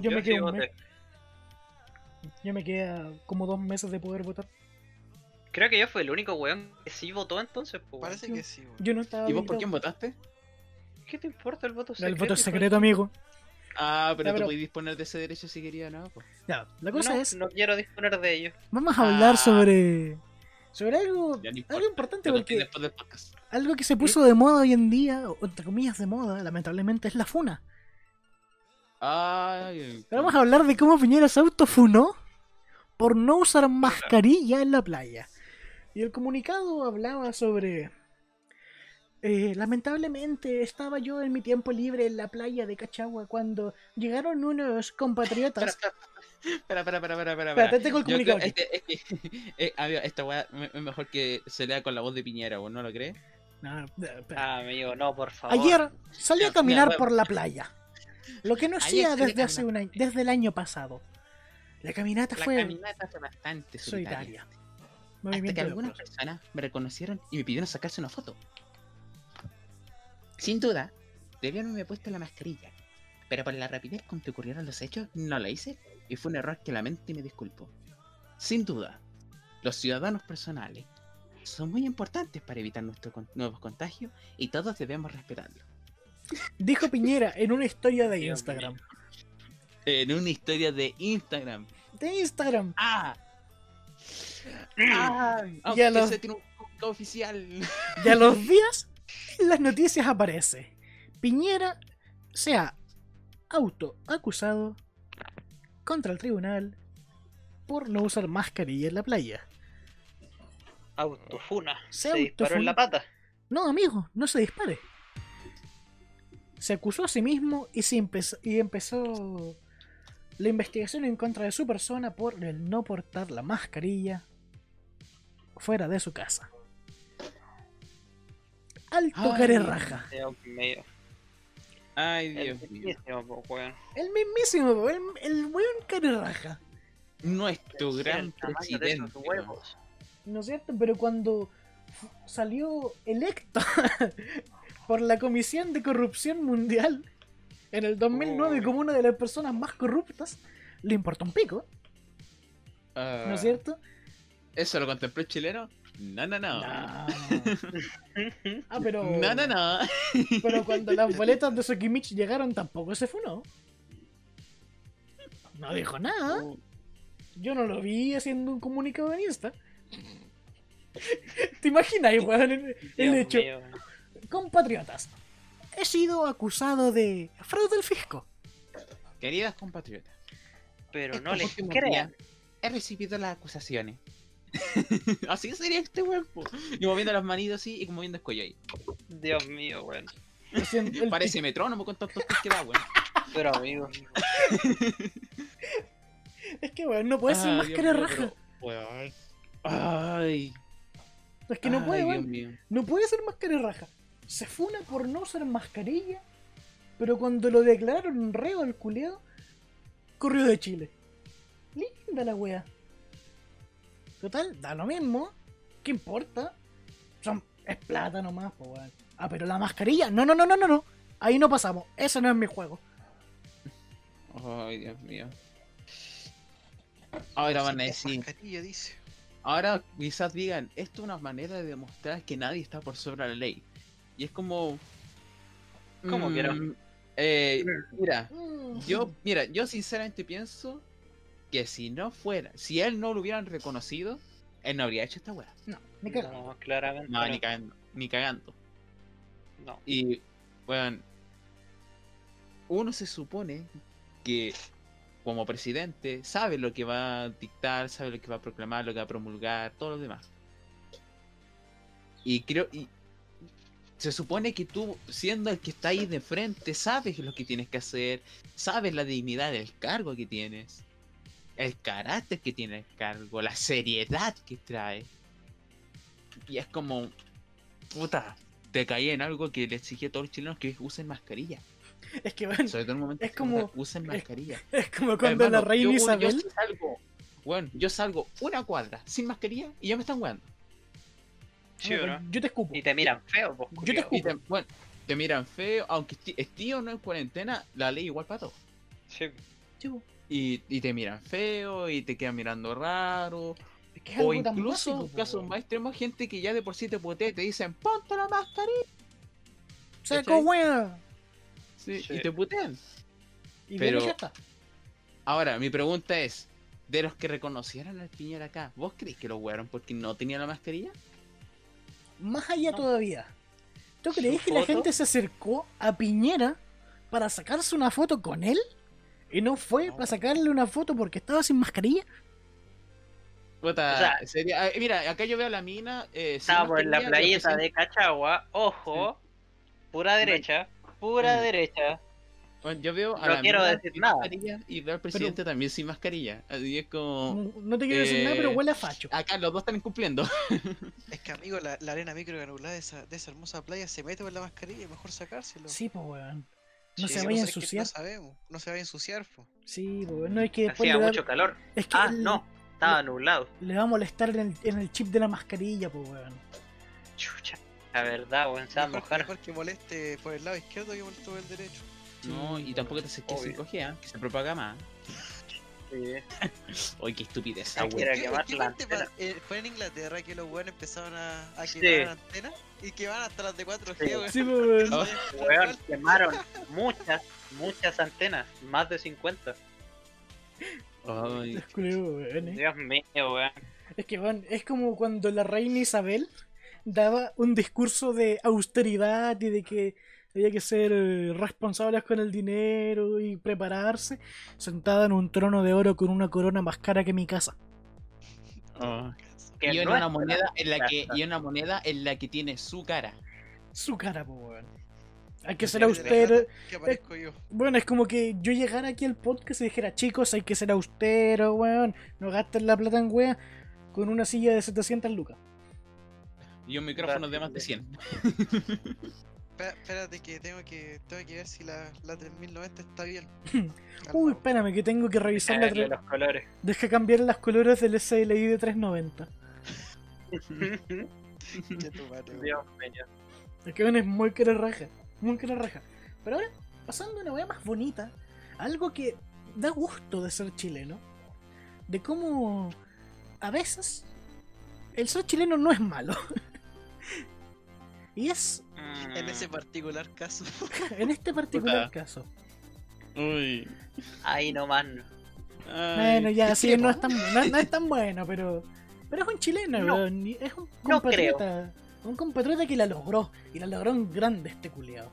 Yo me sí quedé mes, yo me quedé a como dos meses de poder votar. Creo que yo fui el único weón que sí votó entonces, pues. Parece que sí, weón. Yo no estaba. ¿Y vos por quién votaste? ¿Qué te importa el voto El secreto? voto es hijo de- secreto, amigo. Ah, pero tú pero- podías disponer de ese derecho si querías, ¿no? Pues. Ya, la cosa no, es, no quiero disponer de ello. vamos a hablar Ah. sobre sobre algo, no importa. algo importante porque después del podcast. algo que se puso de moda hoy en día, o entre comillas de moda, lamentablemente es la funa. Ay, Pero vamos a hablar de cómo Piñera se autofunó por no usar mascarilla en la playa. Y el comunicado hablaba sobre... eh, lamentablemente estaba yo en mi tiempo libre en la playa de Cachagua cuando llegaron unos compatriotas... Espera, espera, espera, espera, espera. Espérate, tengo el comunicado. este- es que, [LAUGHS] eh, amigo, esta weá es mejor que se lea con la voz de Piñera, ¿vos no lo crees? No, espera. Ah, amigo, no, por favor. Ayer salí a caminar por la playa. Lo que no hacía desde hace un año, desde el año pasado. La caminata La fue caminata fue bastante solitaria. solitaria. Hasta que algunas personas me reconocieron y me pidieron sacarse una foto. Sin duda, debí haberme puesto la mascarilla. Pero por la rapidez con que ocurrieron los hechos, no la hice y fue un error que lamento y me disculpo. Sin duda, los ciudadanos personales son muy importantes para evitar nuestros con- nuevos contagios y todos debemos respetarlo. Dijo Piñera en una historia de [LAUGHS] Instagram. En una historia de Instagram. De Instagram. ¡Ah! Ah, Y aunque a los- se tiene un oficial. Y a los [LAUGHS] días, en [LAUGHS] las noticias aparece: Piñera se ha autoacusado contra el tribunal por no usar mascarilla en la playa. Autofuna. Se Se, disparó en la pata. No, amigo, no se dispare. Se acusó a sí mismo y, se empezó, y empezó la investigación en contra de su persona por el no portar la mascarilla fuera de su casa. Alto Ay. carerraja. Dios mío. Ay, El Dios mío. mismísimo, po, weón. El mismísimo, el, el weón carerraja. Nuestro gran El esos presidente. huevos. ¿No es cierto? Pero cuando salió electo [LAUGHS] por la Comisión de Corrupción Mundial en el 2009 Uy. como una de las personas más corruptas, le importó un pico, Ah, ¿no es cierto? ¿Eso lo contempló el chileno? No, no, no. No. [LAUGHS] Ah, pero. No, no, no. [LAUGHS] Pero cuando las boletas de Sokimich llegaron tampoco se funó. No dijo nada. Yo no lo vi haciendo un comunicado en Insta. [LAUGHS] ¿Te imaginas, weón? El, hecho. mío. Compatriotas. He sido acusado de fraude al fisco. Queridas compatriotas, Pero no les crean. he recibido las acusaciones. [LAUGHS] así sería este weón. Y moviendo las manitos así y como moviendo el cuello ahí. Dios mío, weón. El [LAUGHS] Parece metrónomo con tantos tic que da, weón. Pero amigo. [LAUGHS] Es que, weón, no puede ser Ah, más mío, raja. weón. Ay. Es que no ay, puede, Dios weón. mío. No puede ser más cara raja. Se funa por no usar mascarilla. Pero cuando lo declararon reo al culeado, corrió de Chile. Linda la wea. Total, da lo mismo. ¿Qué importa? Son, es plata nomás, weón. Ah, pero la mascarilla. No, no, no, no, no, no. Ahí no pasamos. Ese no es mi juego. Ay, Dios mío. Ahora van a decir, dice. ahora quizás digan, esto es una manera de demostrar que nadie está por sobre la ley. Y es como... ¿Cómo que no? mm, eh, mira, Mm. yo, mira, yo sinceramente pienso que si no fuera, si él no lo hubieran reconocido, él no habría hecho esta weá. No, ni cagando. No, claramente. No, ni cagando, ni cagando. No. Y, bueno, uno se supone que como presidente sabe lo que va a dictar, sabe lo que va a proclamar, lo que va a promulgar, todo lo demás. Y creo, y se supone que tú, siendo el que está ahí de frente, sabes lo que tienes que hacer, sabes la dignidad del cargo que tienes, el carácter que tiene el cargo, la seriedad que trae. Y es como, puta, te caí en algo que le exigía a todos los chilenos que usen mascarilla. Es que, weón, Sobre todo en el momento Es que como- usen mascarilla. [LAUGHS] es como cuando Hermano, la reina yo- Isabel. Yo salgo, bueno, yo salgo una cuadra sin mascarilla y ya me están weando. Sí, ¿o no? Yo te escupo. Y te miran feo, pues. Yo te. Y te, bueno, te miran feo, aunque esté o no en cuarentena, la ley igual para todos. Sí. Chivo, Y, y te miran feo y te quedan mirando raro. es que es O algo tan incluso, básico, po, casos weón. más extremos, gente que ya de por sí te putea y te dicen, ponte la mascarilla. ¿cachai? wea. Sí, Sí. Y te putean. Y Pero- está. Ahora, mi pregunta es, de los que reconocieron al Piñera acá, ¿vos crees que lo wearon porque no tenía la mascarilla? Más allá No. todavía. ¿Tú crees que la gente se acercó a Piñera para sacarse una foto con él? ¿Y no fue No. para sacarle una foto porque estaba sin mascarilla? Puta, O sea- sería- ah, mira, acá yo veo a la mina. Eh, Estábamos en la sin- de Cachagua. Ojo. Pura derecha. Pura Mm. derecha. Bueno, yo veo a No la quiero mina decir sin nada. mascarilla y veo al presidente también sin mascarilla. Así es como. No, no te quiero decir nada, eh, pero huele a facho. Acá los dos están incumpliendo. [LAUGHS] Es que, amigo, la, la arena microgranular de esa, de esa hermosa playa se mete con la mascarilla, es mejor sacárselo. Sí, pues weón. No Sí, se vaya a Es que ensuciar. No sabemos, no se vaya a ensuciar, po. Sí, pues weón. No es que después Hacía va, mucho calor. es que Ah, le- no. Estaba nublado. le va a molestar en el, en el chip de la mascarilla, pues weón. Chucha. La verdad, weón. Se va a Mejor, mojar. mejor que moleste por el lado izquierdo que moleste por el derecho. No, y tampoco te acerques Obvio. 5G, ¿ah? que se propaga más. Sí. Uy, qué estupidez esa Hay ¿En que wea. ir a qué- quemar en qué la parte antena. pa- eh, fue en Inglaterra que los weones empezaron a, a Sí. quemar antenas y que van hasta las de 4G, Sí. weón. Sí, pues weón. Oh. Weón, quemaron [LAUGHS] muchas, muchas antenas. Más de 50. Ay, weón, eh. Dios mío, weón. Es que, bueno, es como cuando la reina Isabel daba un discurso de austeridad y de que había que ser eh, responsables con el dinero y prepararse, sentada en un trono de oro con una corona más cara que mi casa. Oh. Que Y no una moneda en la que y una moneda en la que tiene su cara. Su cara, pues, weón. Hay que ser austero. Yo. Bueno, es como que yo llegara aquí al podcast y dijera, chicos, hay que ser austero, weón. No gasten la plata en wea con una silla de 700 lucas. Y un micrófono de más de 100. [LAUGHS] Espérate que tengo que tengo que ver si la, la 3090 está bien. [LAUGHS] Uy, espérame, que tengo que revisar la... Los colores. Deja cambiar las colores del SLI de 390. [LAUGHS] Che, tu madre, weón. Dios mío. Es que es muy cara raja. Muy cara raja. Pero ahora, pasando a una wea más bonita, algo que da gusto de ser chileno, de cómo a veces el ser chileno no es malo. [LAUGHS] y es En Mm. ese particular caso. [LAUGHS] en este particular Puta. caso. Uy. Ahí nomás no. Bueno, ya, sí, no es tan, no, no es tan bueno, pero. Pero es un chileno, No. es un No compatriota. un compatriota que la logró. Y la logró en grande este culiao.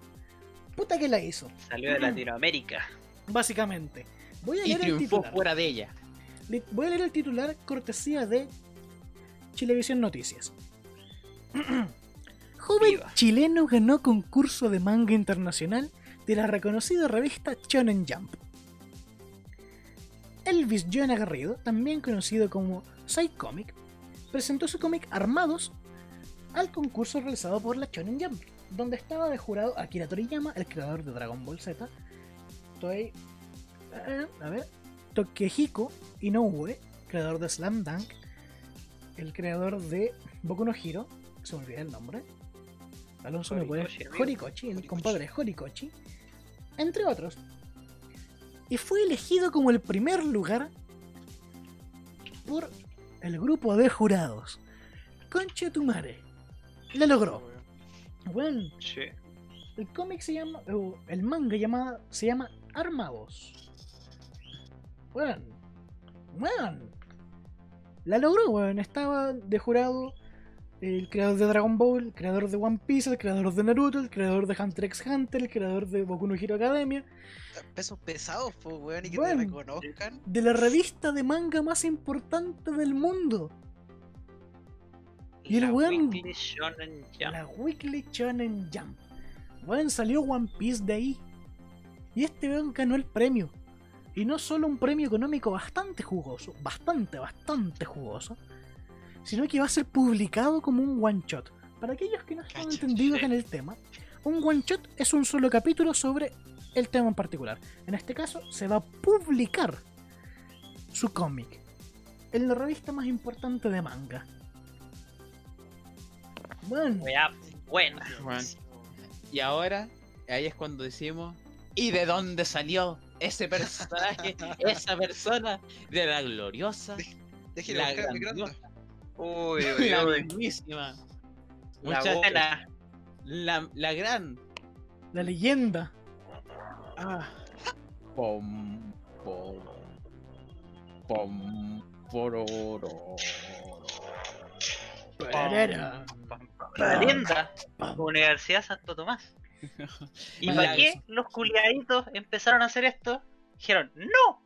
Puta que la hizo, Salió de Latinoamérica. básicamente. Voy a Y leer el triunfó titular. fuera de ella. Voy a leer el titular cortesía de Chilevisión Noticias. [CLEARS THROAT] Joven Viva. chileno ganó concurso de manga internacional de la reconocida revista Shonen Jump. Elvis Jonah Garrido, también conocido como Psycomic, presentó su cómic Armados al concurso realizado por la Shonen Jump, donde estaba de jurado Akira Toriyama, el creador de Dragon Ball Z, Toei, eh, a ver, Tokehiko Inoue, creador de Slam Dunk, el creador de Boku no Hero, se me olvida el nombre. Alonso me. Horikoshi, el compadre Horikoshi, entre otros. Y fue elegido como el primer lugar por el grupo de jurados. Concha tu madre. La logró. Bueno, Sí. el cómic se llama. o el manga llamada, se llama Armados. Weón. Weón. La logró, weón. Estaba de jurado el creador de Dragon Ball, el creador de One Piece, el creador de Naruto, el creador de Hunter x Hunter, el creador de Boku no Hero Academia, Pesos pesados, pues, weón, y que Bueno. te reconozcan. de la revista de manga más importante del mundo. Y el La weón- Weekly Shonen Jump. La Weekly Shonen Jump. Weón, salió One Piece de ahí. Y este weón ganó el premio. Y no solo un premio económico bastante jugoso, bastante, bastante jugoso, sino que va a ser publicado como un one shot. Para aquellos que no están entendidos sí. en el tema, un one shot es un solo capítulo sobre el tema en particular. En este caso, se va a publicar su cómic en la revista más importante de manga. Bueno. Juan. Y ahora, ahí es cuando decimos, ¿y de dónde salió ese personaje, [LAUGHS] esa persona de la gloriosa, Déjelo la grandiosa. Uy, [LAUGHS] uy, la uy. mismísima, La muchachos, buena. la, la gran, la leyenda. ah, pom, pom, pom, pororo. Parara. La tienda. Universidad Santo Tomás. [LAUGHS] ¿Y para qué los culiaditos empezaron a hacer esto? Dijeron, no.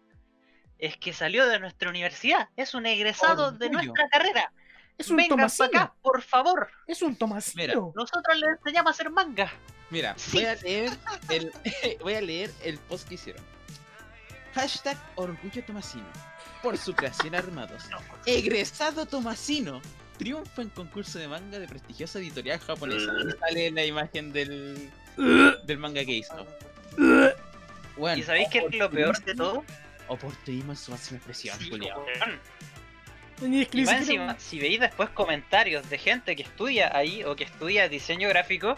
Es que salió de nuestra universidad. Es un egresado de nuestra carrera. Es un Vengan acá, por favor. Es un Tomasino. Nosotros les enseñamos a hacer manga. Mira, voy a [LAUGHS] leer el, [LAUGHS] voy a leer el post que hicieron. Hashtag Orgullo Tomasino. Por su creación armados. [LAUGHS] Egresado Tomasino. Triunfa en concurso de manga de prestigiosa editorial japonesa. Sale la imagen del, del manga que hizo. Bueno, ¿Y sabéis qué es lo peor de todo? Oportunismo en su máxima expresión, Sí. Ni ni encima, si veis después comentarios de gente que estudia ahí o que estudia diseño gráfico,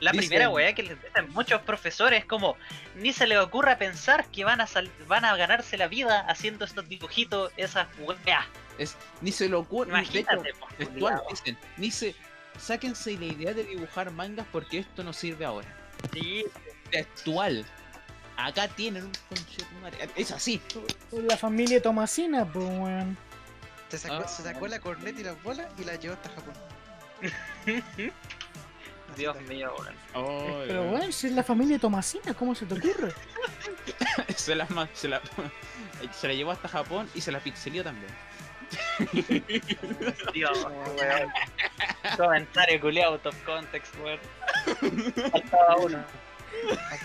la Dicen- primera weá que les dicen muchos profesores es como, ni se les ocurra pensar que van a sal- van a ganarse la vida haciendo estos dibujitos, esas weas. Es, ni se lo ocurre. hecho, Imagínate, po, textual, dicen, ni se. Sáquense la idea de dibujar mangas porque esto no sirve ahora. Sí, Textual. Acá tienen un conchetumare. Es así. La familia Tomasina, pues, weón. Se sacó, Ah. se sacó la corneta y las bolas y la llevó hasta Japón. [LAUGHS] Dios mío, weón. Oh, Pero weón. bueno, si es la familia Tomasina, ¿cómo se te ocurre? [LAUGHS] se la, se la, [LAUGHS] se la llevó hasta Japón y se la pixelió también. Dios, weón. Comentario culiado, top context, weón. Faltaba uno.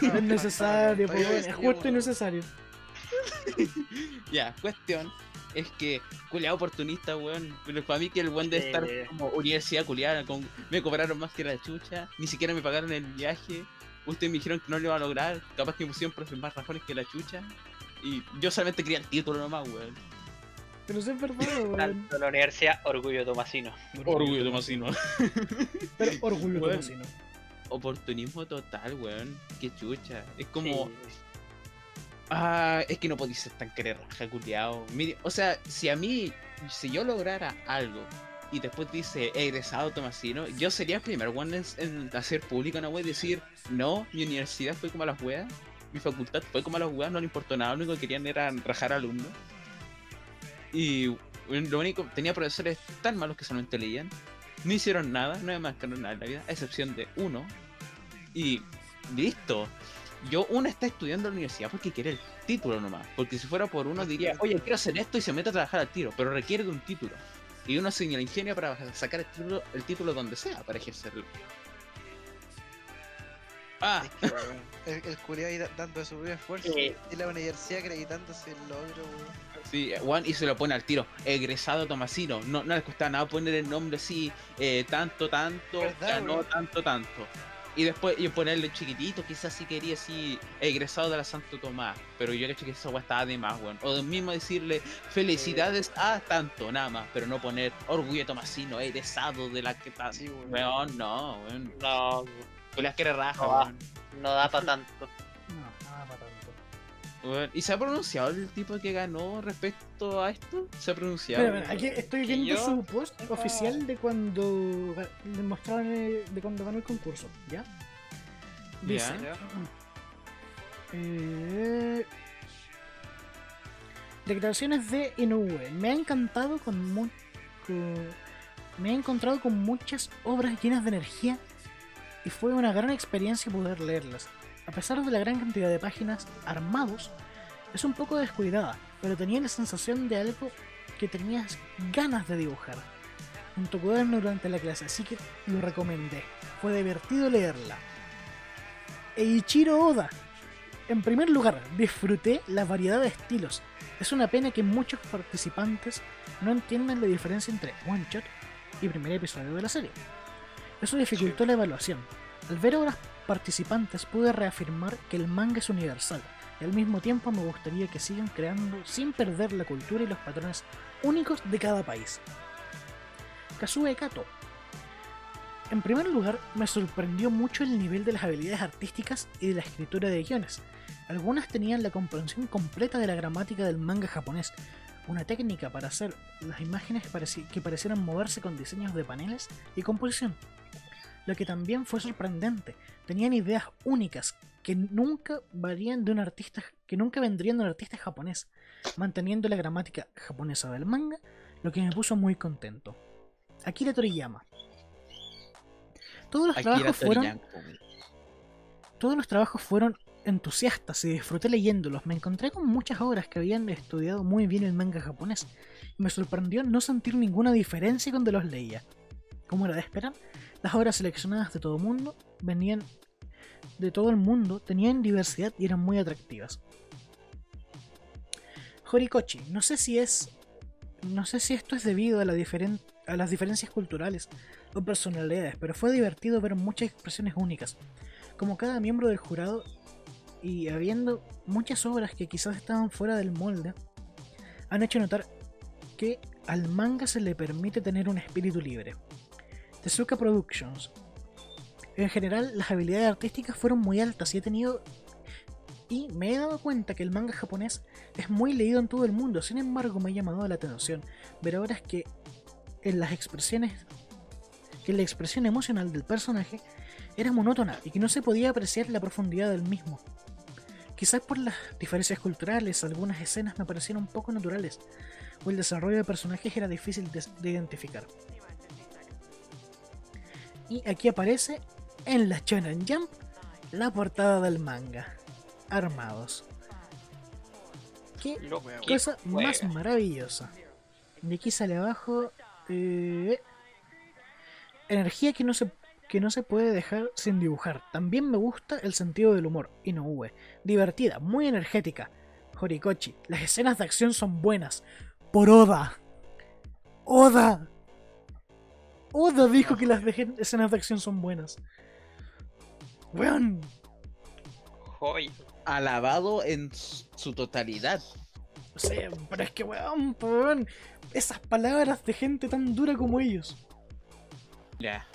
Es necesario, pues, es justo y necesario. [LAUGHS] Ya, cuestión es que culiado oportunista, weón. Pero para mí que el buen de Sí. estar como universidad culiada, con, me cobraron más que la chucha, ni siquiera me pagaron el viaje. Ustedes me dijeron que no lo iba a lograr, capaz que me pusieron profes más rajones que la chucha. Y yo solamente quería el título nomás, weón. Pero eso es verdad, [LAUGHS] weón. Tanto la universidad, orgullo tomasino. Orgullo tomasino. Pero orgullo [LAUGHS] Weón. Tomasino. Oportunismo total, weón. Qué chucha. Es como, Sí. Ah, es que no podéis ser tan querer raja, culiao. Mire, O sea, si a mí, si yo lograra algo y después dice egresado Tomasino, yo sería el primer one en, en hacer público una wea y decir, no, mi universidad fue como a las weas, mi facultad fue como a las weas, no le importó nada, lo único que querían era rajar alumnos. Y lo único, tenía profesores tan malos que solamente leían, no hicieron nada, no me marcaron nada en la vida, a excepción de uno. Y listo. Yo, uno está estudiando en la universidad porque quiere el título nomás. Porque si fuera por uno diría, oye, quiero hacer esto y se mete a trabajar al tiro, pero requiere de un título. Y uno se la ingenio para sacar el título, el título donde sea para ejercerlo. Ah, Es que, weón, el, el ahí da- dando su propio esfuerzo Sí. y la universidad acreditándose el logro, weón. sí, Juan y se lo pone al tiro. Egresado Tomasino. No, no les cuesta nada poner el nombre así, eh, tanto, tanto, ¿Verdad, ganó weón? tanto, tanto. Y después y ponerle chiquitito, quizás sí quería así, egresado de la Santo Tomás. Pero yo le que esa weá estaba de más, weón. O mismo decirle felicidades a tanto, nada más. Pero no poner orgullo tomasino, egresado de la que tal. Sí, weón. Weón, no, weón. No, Tú las quiere raja, No weón. no da para tanto. [LAUGHS] No, nada para tanto. Weón. ¿Y se ha pronunciado el tipo que ganó respecto a esto? ¿Se ha pronunciado? Espera, aquí estoy Que viendo yo su post oficial de cuando mostraron el- de cuando ganó el concurso, ¿ya? Dice, Ya. eh, declaraciones de Inoue. Me ha encantado con, con- me he encontrado con muchas obras llenas de energía y fue una gran experiencia poder leerlas. A pesar de la gran cantidad de páginas armados, es un poco descuidada, pero tenía la sensación de algo que tenías ganas de dibujar. En tu cuaderno durante la clase, así que lo recomendé. Fue divertido leerla. Eiichiro Oda. En primer lugar, disfruté la variedad de estilos. Es una pena que muchos participantes no entiendan la diferencia entre one shot y primer episodio de la serie. Eso dificultó la evaluación. Al ver obras participantes pude reafirmar que el manga es universal y al mismo tiempo me gustaría que sigan creando sin perder la cultura y los patrones únicos de cada país. Kazue Kato. En primer lugar, me sorprendió mucho el nivel de las habilidades artísticas y de la escritura de guiones. Algunas tenían la comprensión completa de la gramática del manga japonés, una técnica para hacer las imágenes pareci- que parecieran moverse con diseños de paneles y composición. Lo que también fue sorprendente, tenían ideas únicas que nunca varían de un artista, que nunca vendrían de un artista japonés, manteniendo la gramática japonesa del manga, lo que me puso muy contento. Akira Toriyama. Todos los Akira trabajos fueron Toriyama, todos los trabajos fueron entusiastas y disfruté leyéndolos. Me encontré con muchas obras que habían estudiado muy bien el manga japonés. Y me sorprendió no sentir ninguna diferencia cuando los leía. Como era de esperar, las obras seleccionadas de todo mundo venían de todo el mundo, tenían diversidad y eran muy atractivas. Horikoshi, no sé si es. No sé si esto es debido a las diferencias culturales o personalidades, pero fue divertido ver muchas expresiones únicas como cada miembro del jurado y habiendo muchas obras que quizás estaban fuera del molde, han hecho notar que al manga se le permite tener un espíritu libre. Tezuka Productions. En general, las habilidades artísticas fueron muy altas y he tenido. Y me he dado cuenta que el manga japonés es muy leído en todo el mundo. Sin embargo, me ha llamado la atención ver obras que en las expresiones. que la expresión emocional del personaje era monótona y que no se podía apreciar la profundidad del mismo. Quizás por las diferencias culturales, algunas escenas me parecieron un poco naturales, o el desarrollo de personajes era difícil de, de identificar. Y aquí aparece en la Shonen Jump la portada del manga. Armados. Qué Lo Wea, que cosa más maravillosa. Y aquí sale abajo. eh, energía que no se que no se puede dejar sin dibujar. También me gusta el sentido del humor. Inoue. Divertida, muy energética. Horikoshi. Las escenas de acción son buenas. Por Oda. Oda. Oda dijo que las escenas de acción son buenas. Weón. Joy. Alabado en su totalidad. O sea, pero es que weón, weón. Esas palabras de gente tan dura como ellos. Ya.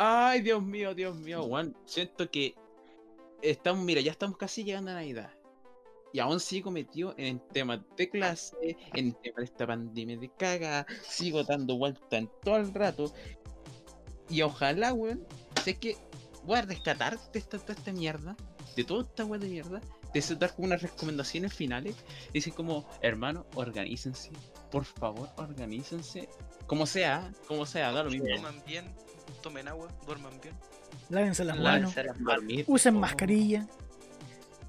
Ay, Dios mío, Dios mío, Juan. Siento que estamos, mira, ya estamos casi llegando a Navidad. Y aún sigo metido en temas de clase, en temas de esta pandemia de caga. Sigo dando vuelta en todo el rato. Y ojalá, weón, sé que voy a rescatar de esta, toda esta mierda, de toda esta weón de mierda, de dar como unas recomendaciones finales. Dicen como, hermano, organícense. Por favor, organícense. Como sea, como sea, da lo mismo. Coman bien, tomen agua, duerman bien. Lávense las manos. Lávense las manos. Usen oh. mascarilla.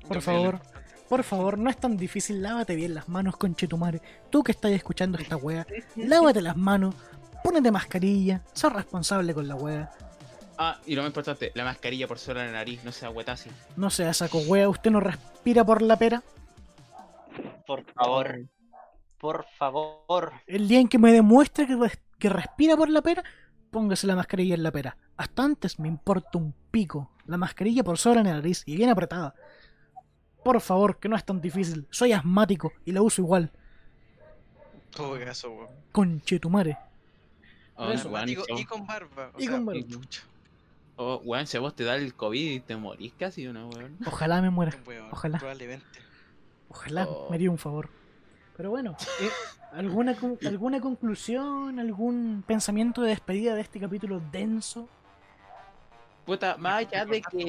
Por Yo favor. Por favor, no es tan difícil. Lávate bien las manos, conchetumare. Tú que estás escuchando esta wea. Lávate las manos. Pónete mascarilla. Sé responsable con la wea. Ah, y lo más importante, la mascarilla por sola en la nariz, no sea huetasi. No sea saco wea. Usted no respira por la pera. Por favor. Por favor. El día en que me demuestre que, res- que respira por la pera, póngase la mascarilla en la pera. Hasta antes me importa un pico. La mascarilla por sobre la nariz y bien apretada. Por favor, que no es tan difícil. Soy asmático y la uso igual. Todo eso, weón. Conchetumare. Oh, Eso, Digo, y con barba. o Y sea, con barba. chucha, oh, weón, si a vos te da el COVID y te morís casi, ¿o ¿no, weón? Ojalá me muera. weón, Ojalá. Probablemente. Ojalá Oh. me haría un favor. Pero bueno, eh, ¿alguna, ¿alguna conclusión, algún pensamiento de despedida de este capítulo denso? Puta, más allá de que.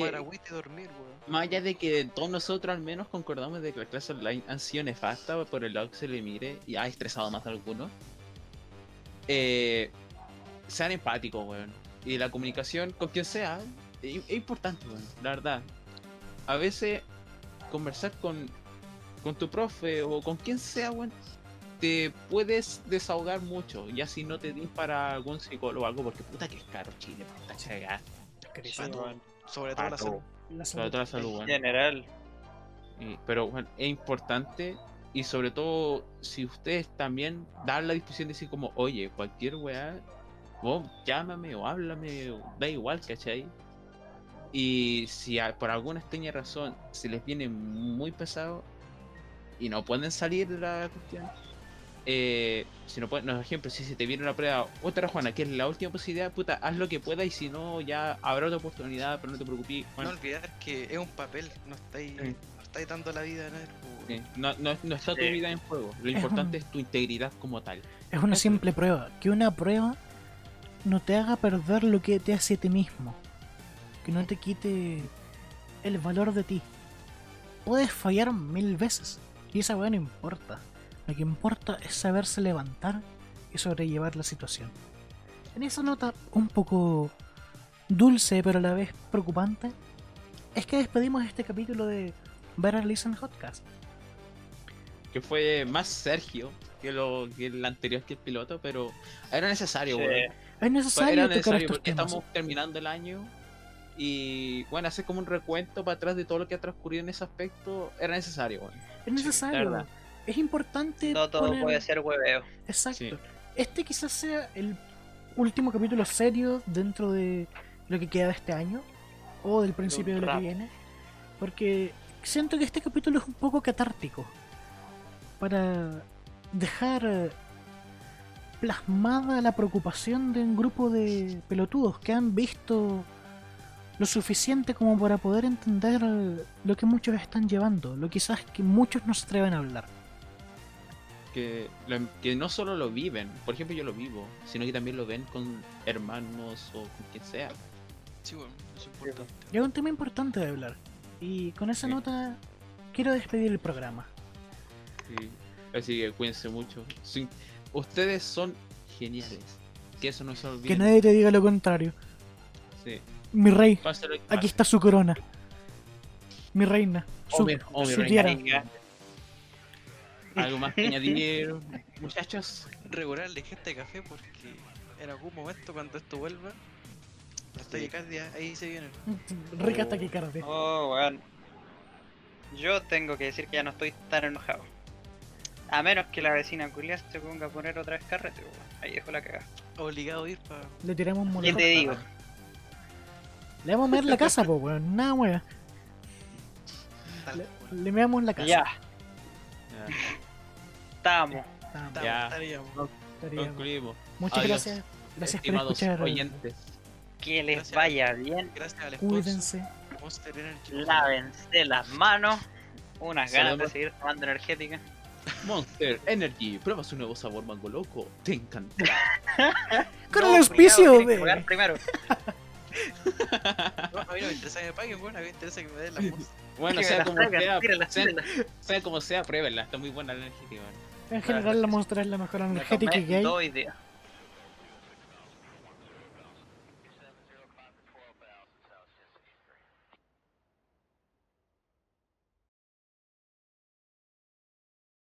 dormir. Más allá de que todos nosotros al menos concordamos de que la clase online han sido nefasta por el lado que se le mire y ha estresado más a algunos. Eh, sean empáticos, weón. Y la comunicación con quien sea es, es importante, weón. La verdad. A veces conversar con, con tu profe o con quien sea, weón, te puedes desahogar mucho. Ya si no te dis para algún psicólogo o algo, porque puta que es caro Chile, puta todo, Sobre todo la salud. La Sobre todo la salud, En weón. general. Y- pero bueno, es importante y sobre todo si ustedes también dan la disposición de decir como, oye, cualquier weá, vos llámame o háblame, o da igual, ¿cachai? Y si a- por alguna extraña razón se les viene muy pesado y no pueden salir de la cuestión, eh, si no pueden, no, por ejemplo, si se te viene una prueba, otra Juana, que es la última posibilidad, puta, haz lo que puedas y si no, ya habrá otra oportunidad, pero no te preocupes. No Juan. olvidar que es un papel, no estáis, Sí. no estáis dando la vida a nadie. weón. Sí, No, no, no está tu Sí. vida en juego. Lo Es importante un- es tu integridad como tal. Es una simple prueba. Que una prueba no te haga perder lo que te hace a ti mismo. Que no te quite el valor de ti. Puedes fallar mil veces. Y esa weá no importa. Lo que importa es saberse levantar y sobrellevar la situación. En esa nota un poco dulce pero a la vez preocupante, es que despedimos este capítulo de Better Listen Hotcast. Que fue más Sergio que, lo, que el anterior que el piloto, pero era necesario, Sí. weón. Es necesario Era tocar necesario estos porque temas. estamos terminando el año y, bueno, hacer como un recuento para atrás de todo lo que ha transcurrido en ese aspecto era necesario, weón. Es necesario. verdad. es importante. No todo poner- puede ser hueveo. Exacto. Sí. Este quizás sea el último capítulo serio dentro de lo que queda de este año o del principio de lo que viene. Porque siento que este capítulo es un poco catártico para dejar eh, plasmada la preocupación de un grupo de pelotudos que han visto lo suficiente como para poder entender lo que muchos están llevando, lo quizás que muchos no se atreven a hablar. Que, lo- que no solo lo viven, por ejemplo yo lo vivo, sino que también lo ven con hermanos o con quien sea. Sí, eso es importante. Y es un tema importante de hablar. Y con esa Sí. nota quiero despedir el programa. Sí. Así que cuídense mucho. Sí, ustedes son geniales. Que eso no se olvide. Que nadie te diga lo contrario. Sí. Mi rey, Pásalo aquí pase. está su corona. Mi reina. Oh, Su, mi- oh, mi su reina. Algo más que añadir, [LAUGHS] muchachos. Regularle gente de café porque en algún momento cuando esto vuelva, la taquicardia ahí se viene. Rica hasta que carde. Oh, weón. Yo tengo que decir que ya no estoy tan enojado. A menos que la vecina culia se ponga a poner otra vez carrete, weón. Ahí dejo la cagada. Obligado a ir para. Le tiramos un ¿Qué te digo? Le vamos a meter la casa, po, weón. Nada, weón. Le, le meamos la casa. Ya, Ya, estamos. Estamos, Ya. estaríamos. concluimos. Muchas Adiós, gracias. Gracias por Estimados escuchar. oyentes. Que les Gracias. vaya bien. Gracias al Cuídense. Monster Energy. Lávense las manos. Unas ganas de seguir tomando energética. Monster Energy, prueba su nuevo sabor mango loco. Te encantará. [LAUGHS] Con No, el auspicio de. primero. [LAUGHS] No, a mí no me interesa que me paguen, bueno, a mí me interesa que me den la música. Bueno, sea la como traigan, sea, tírenla, sea, tírenla. sea como sea, pruébenla. Está muy buena la energética. En general, la Monster es la mejor Me energética que hay. dos ideas.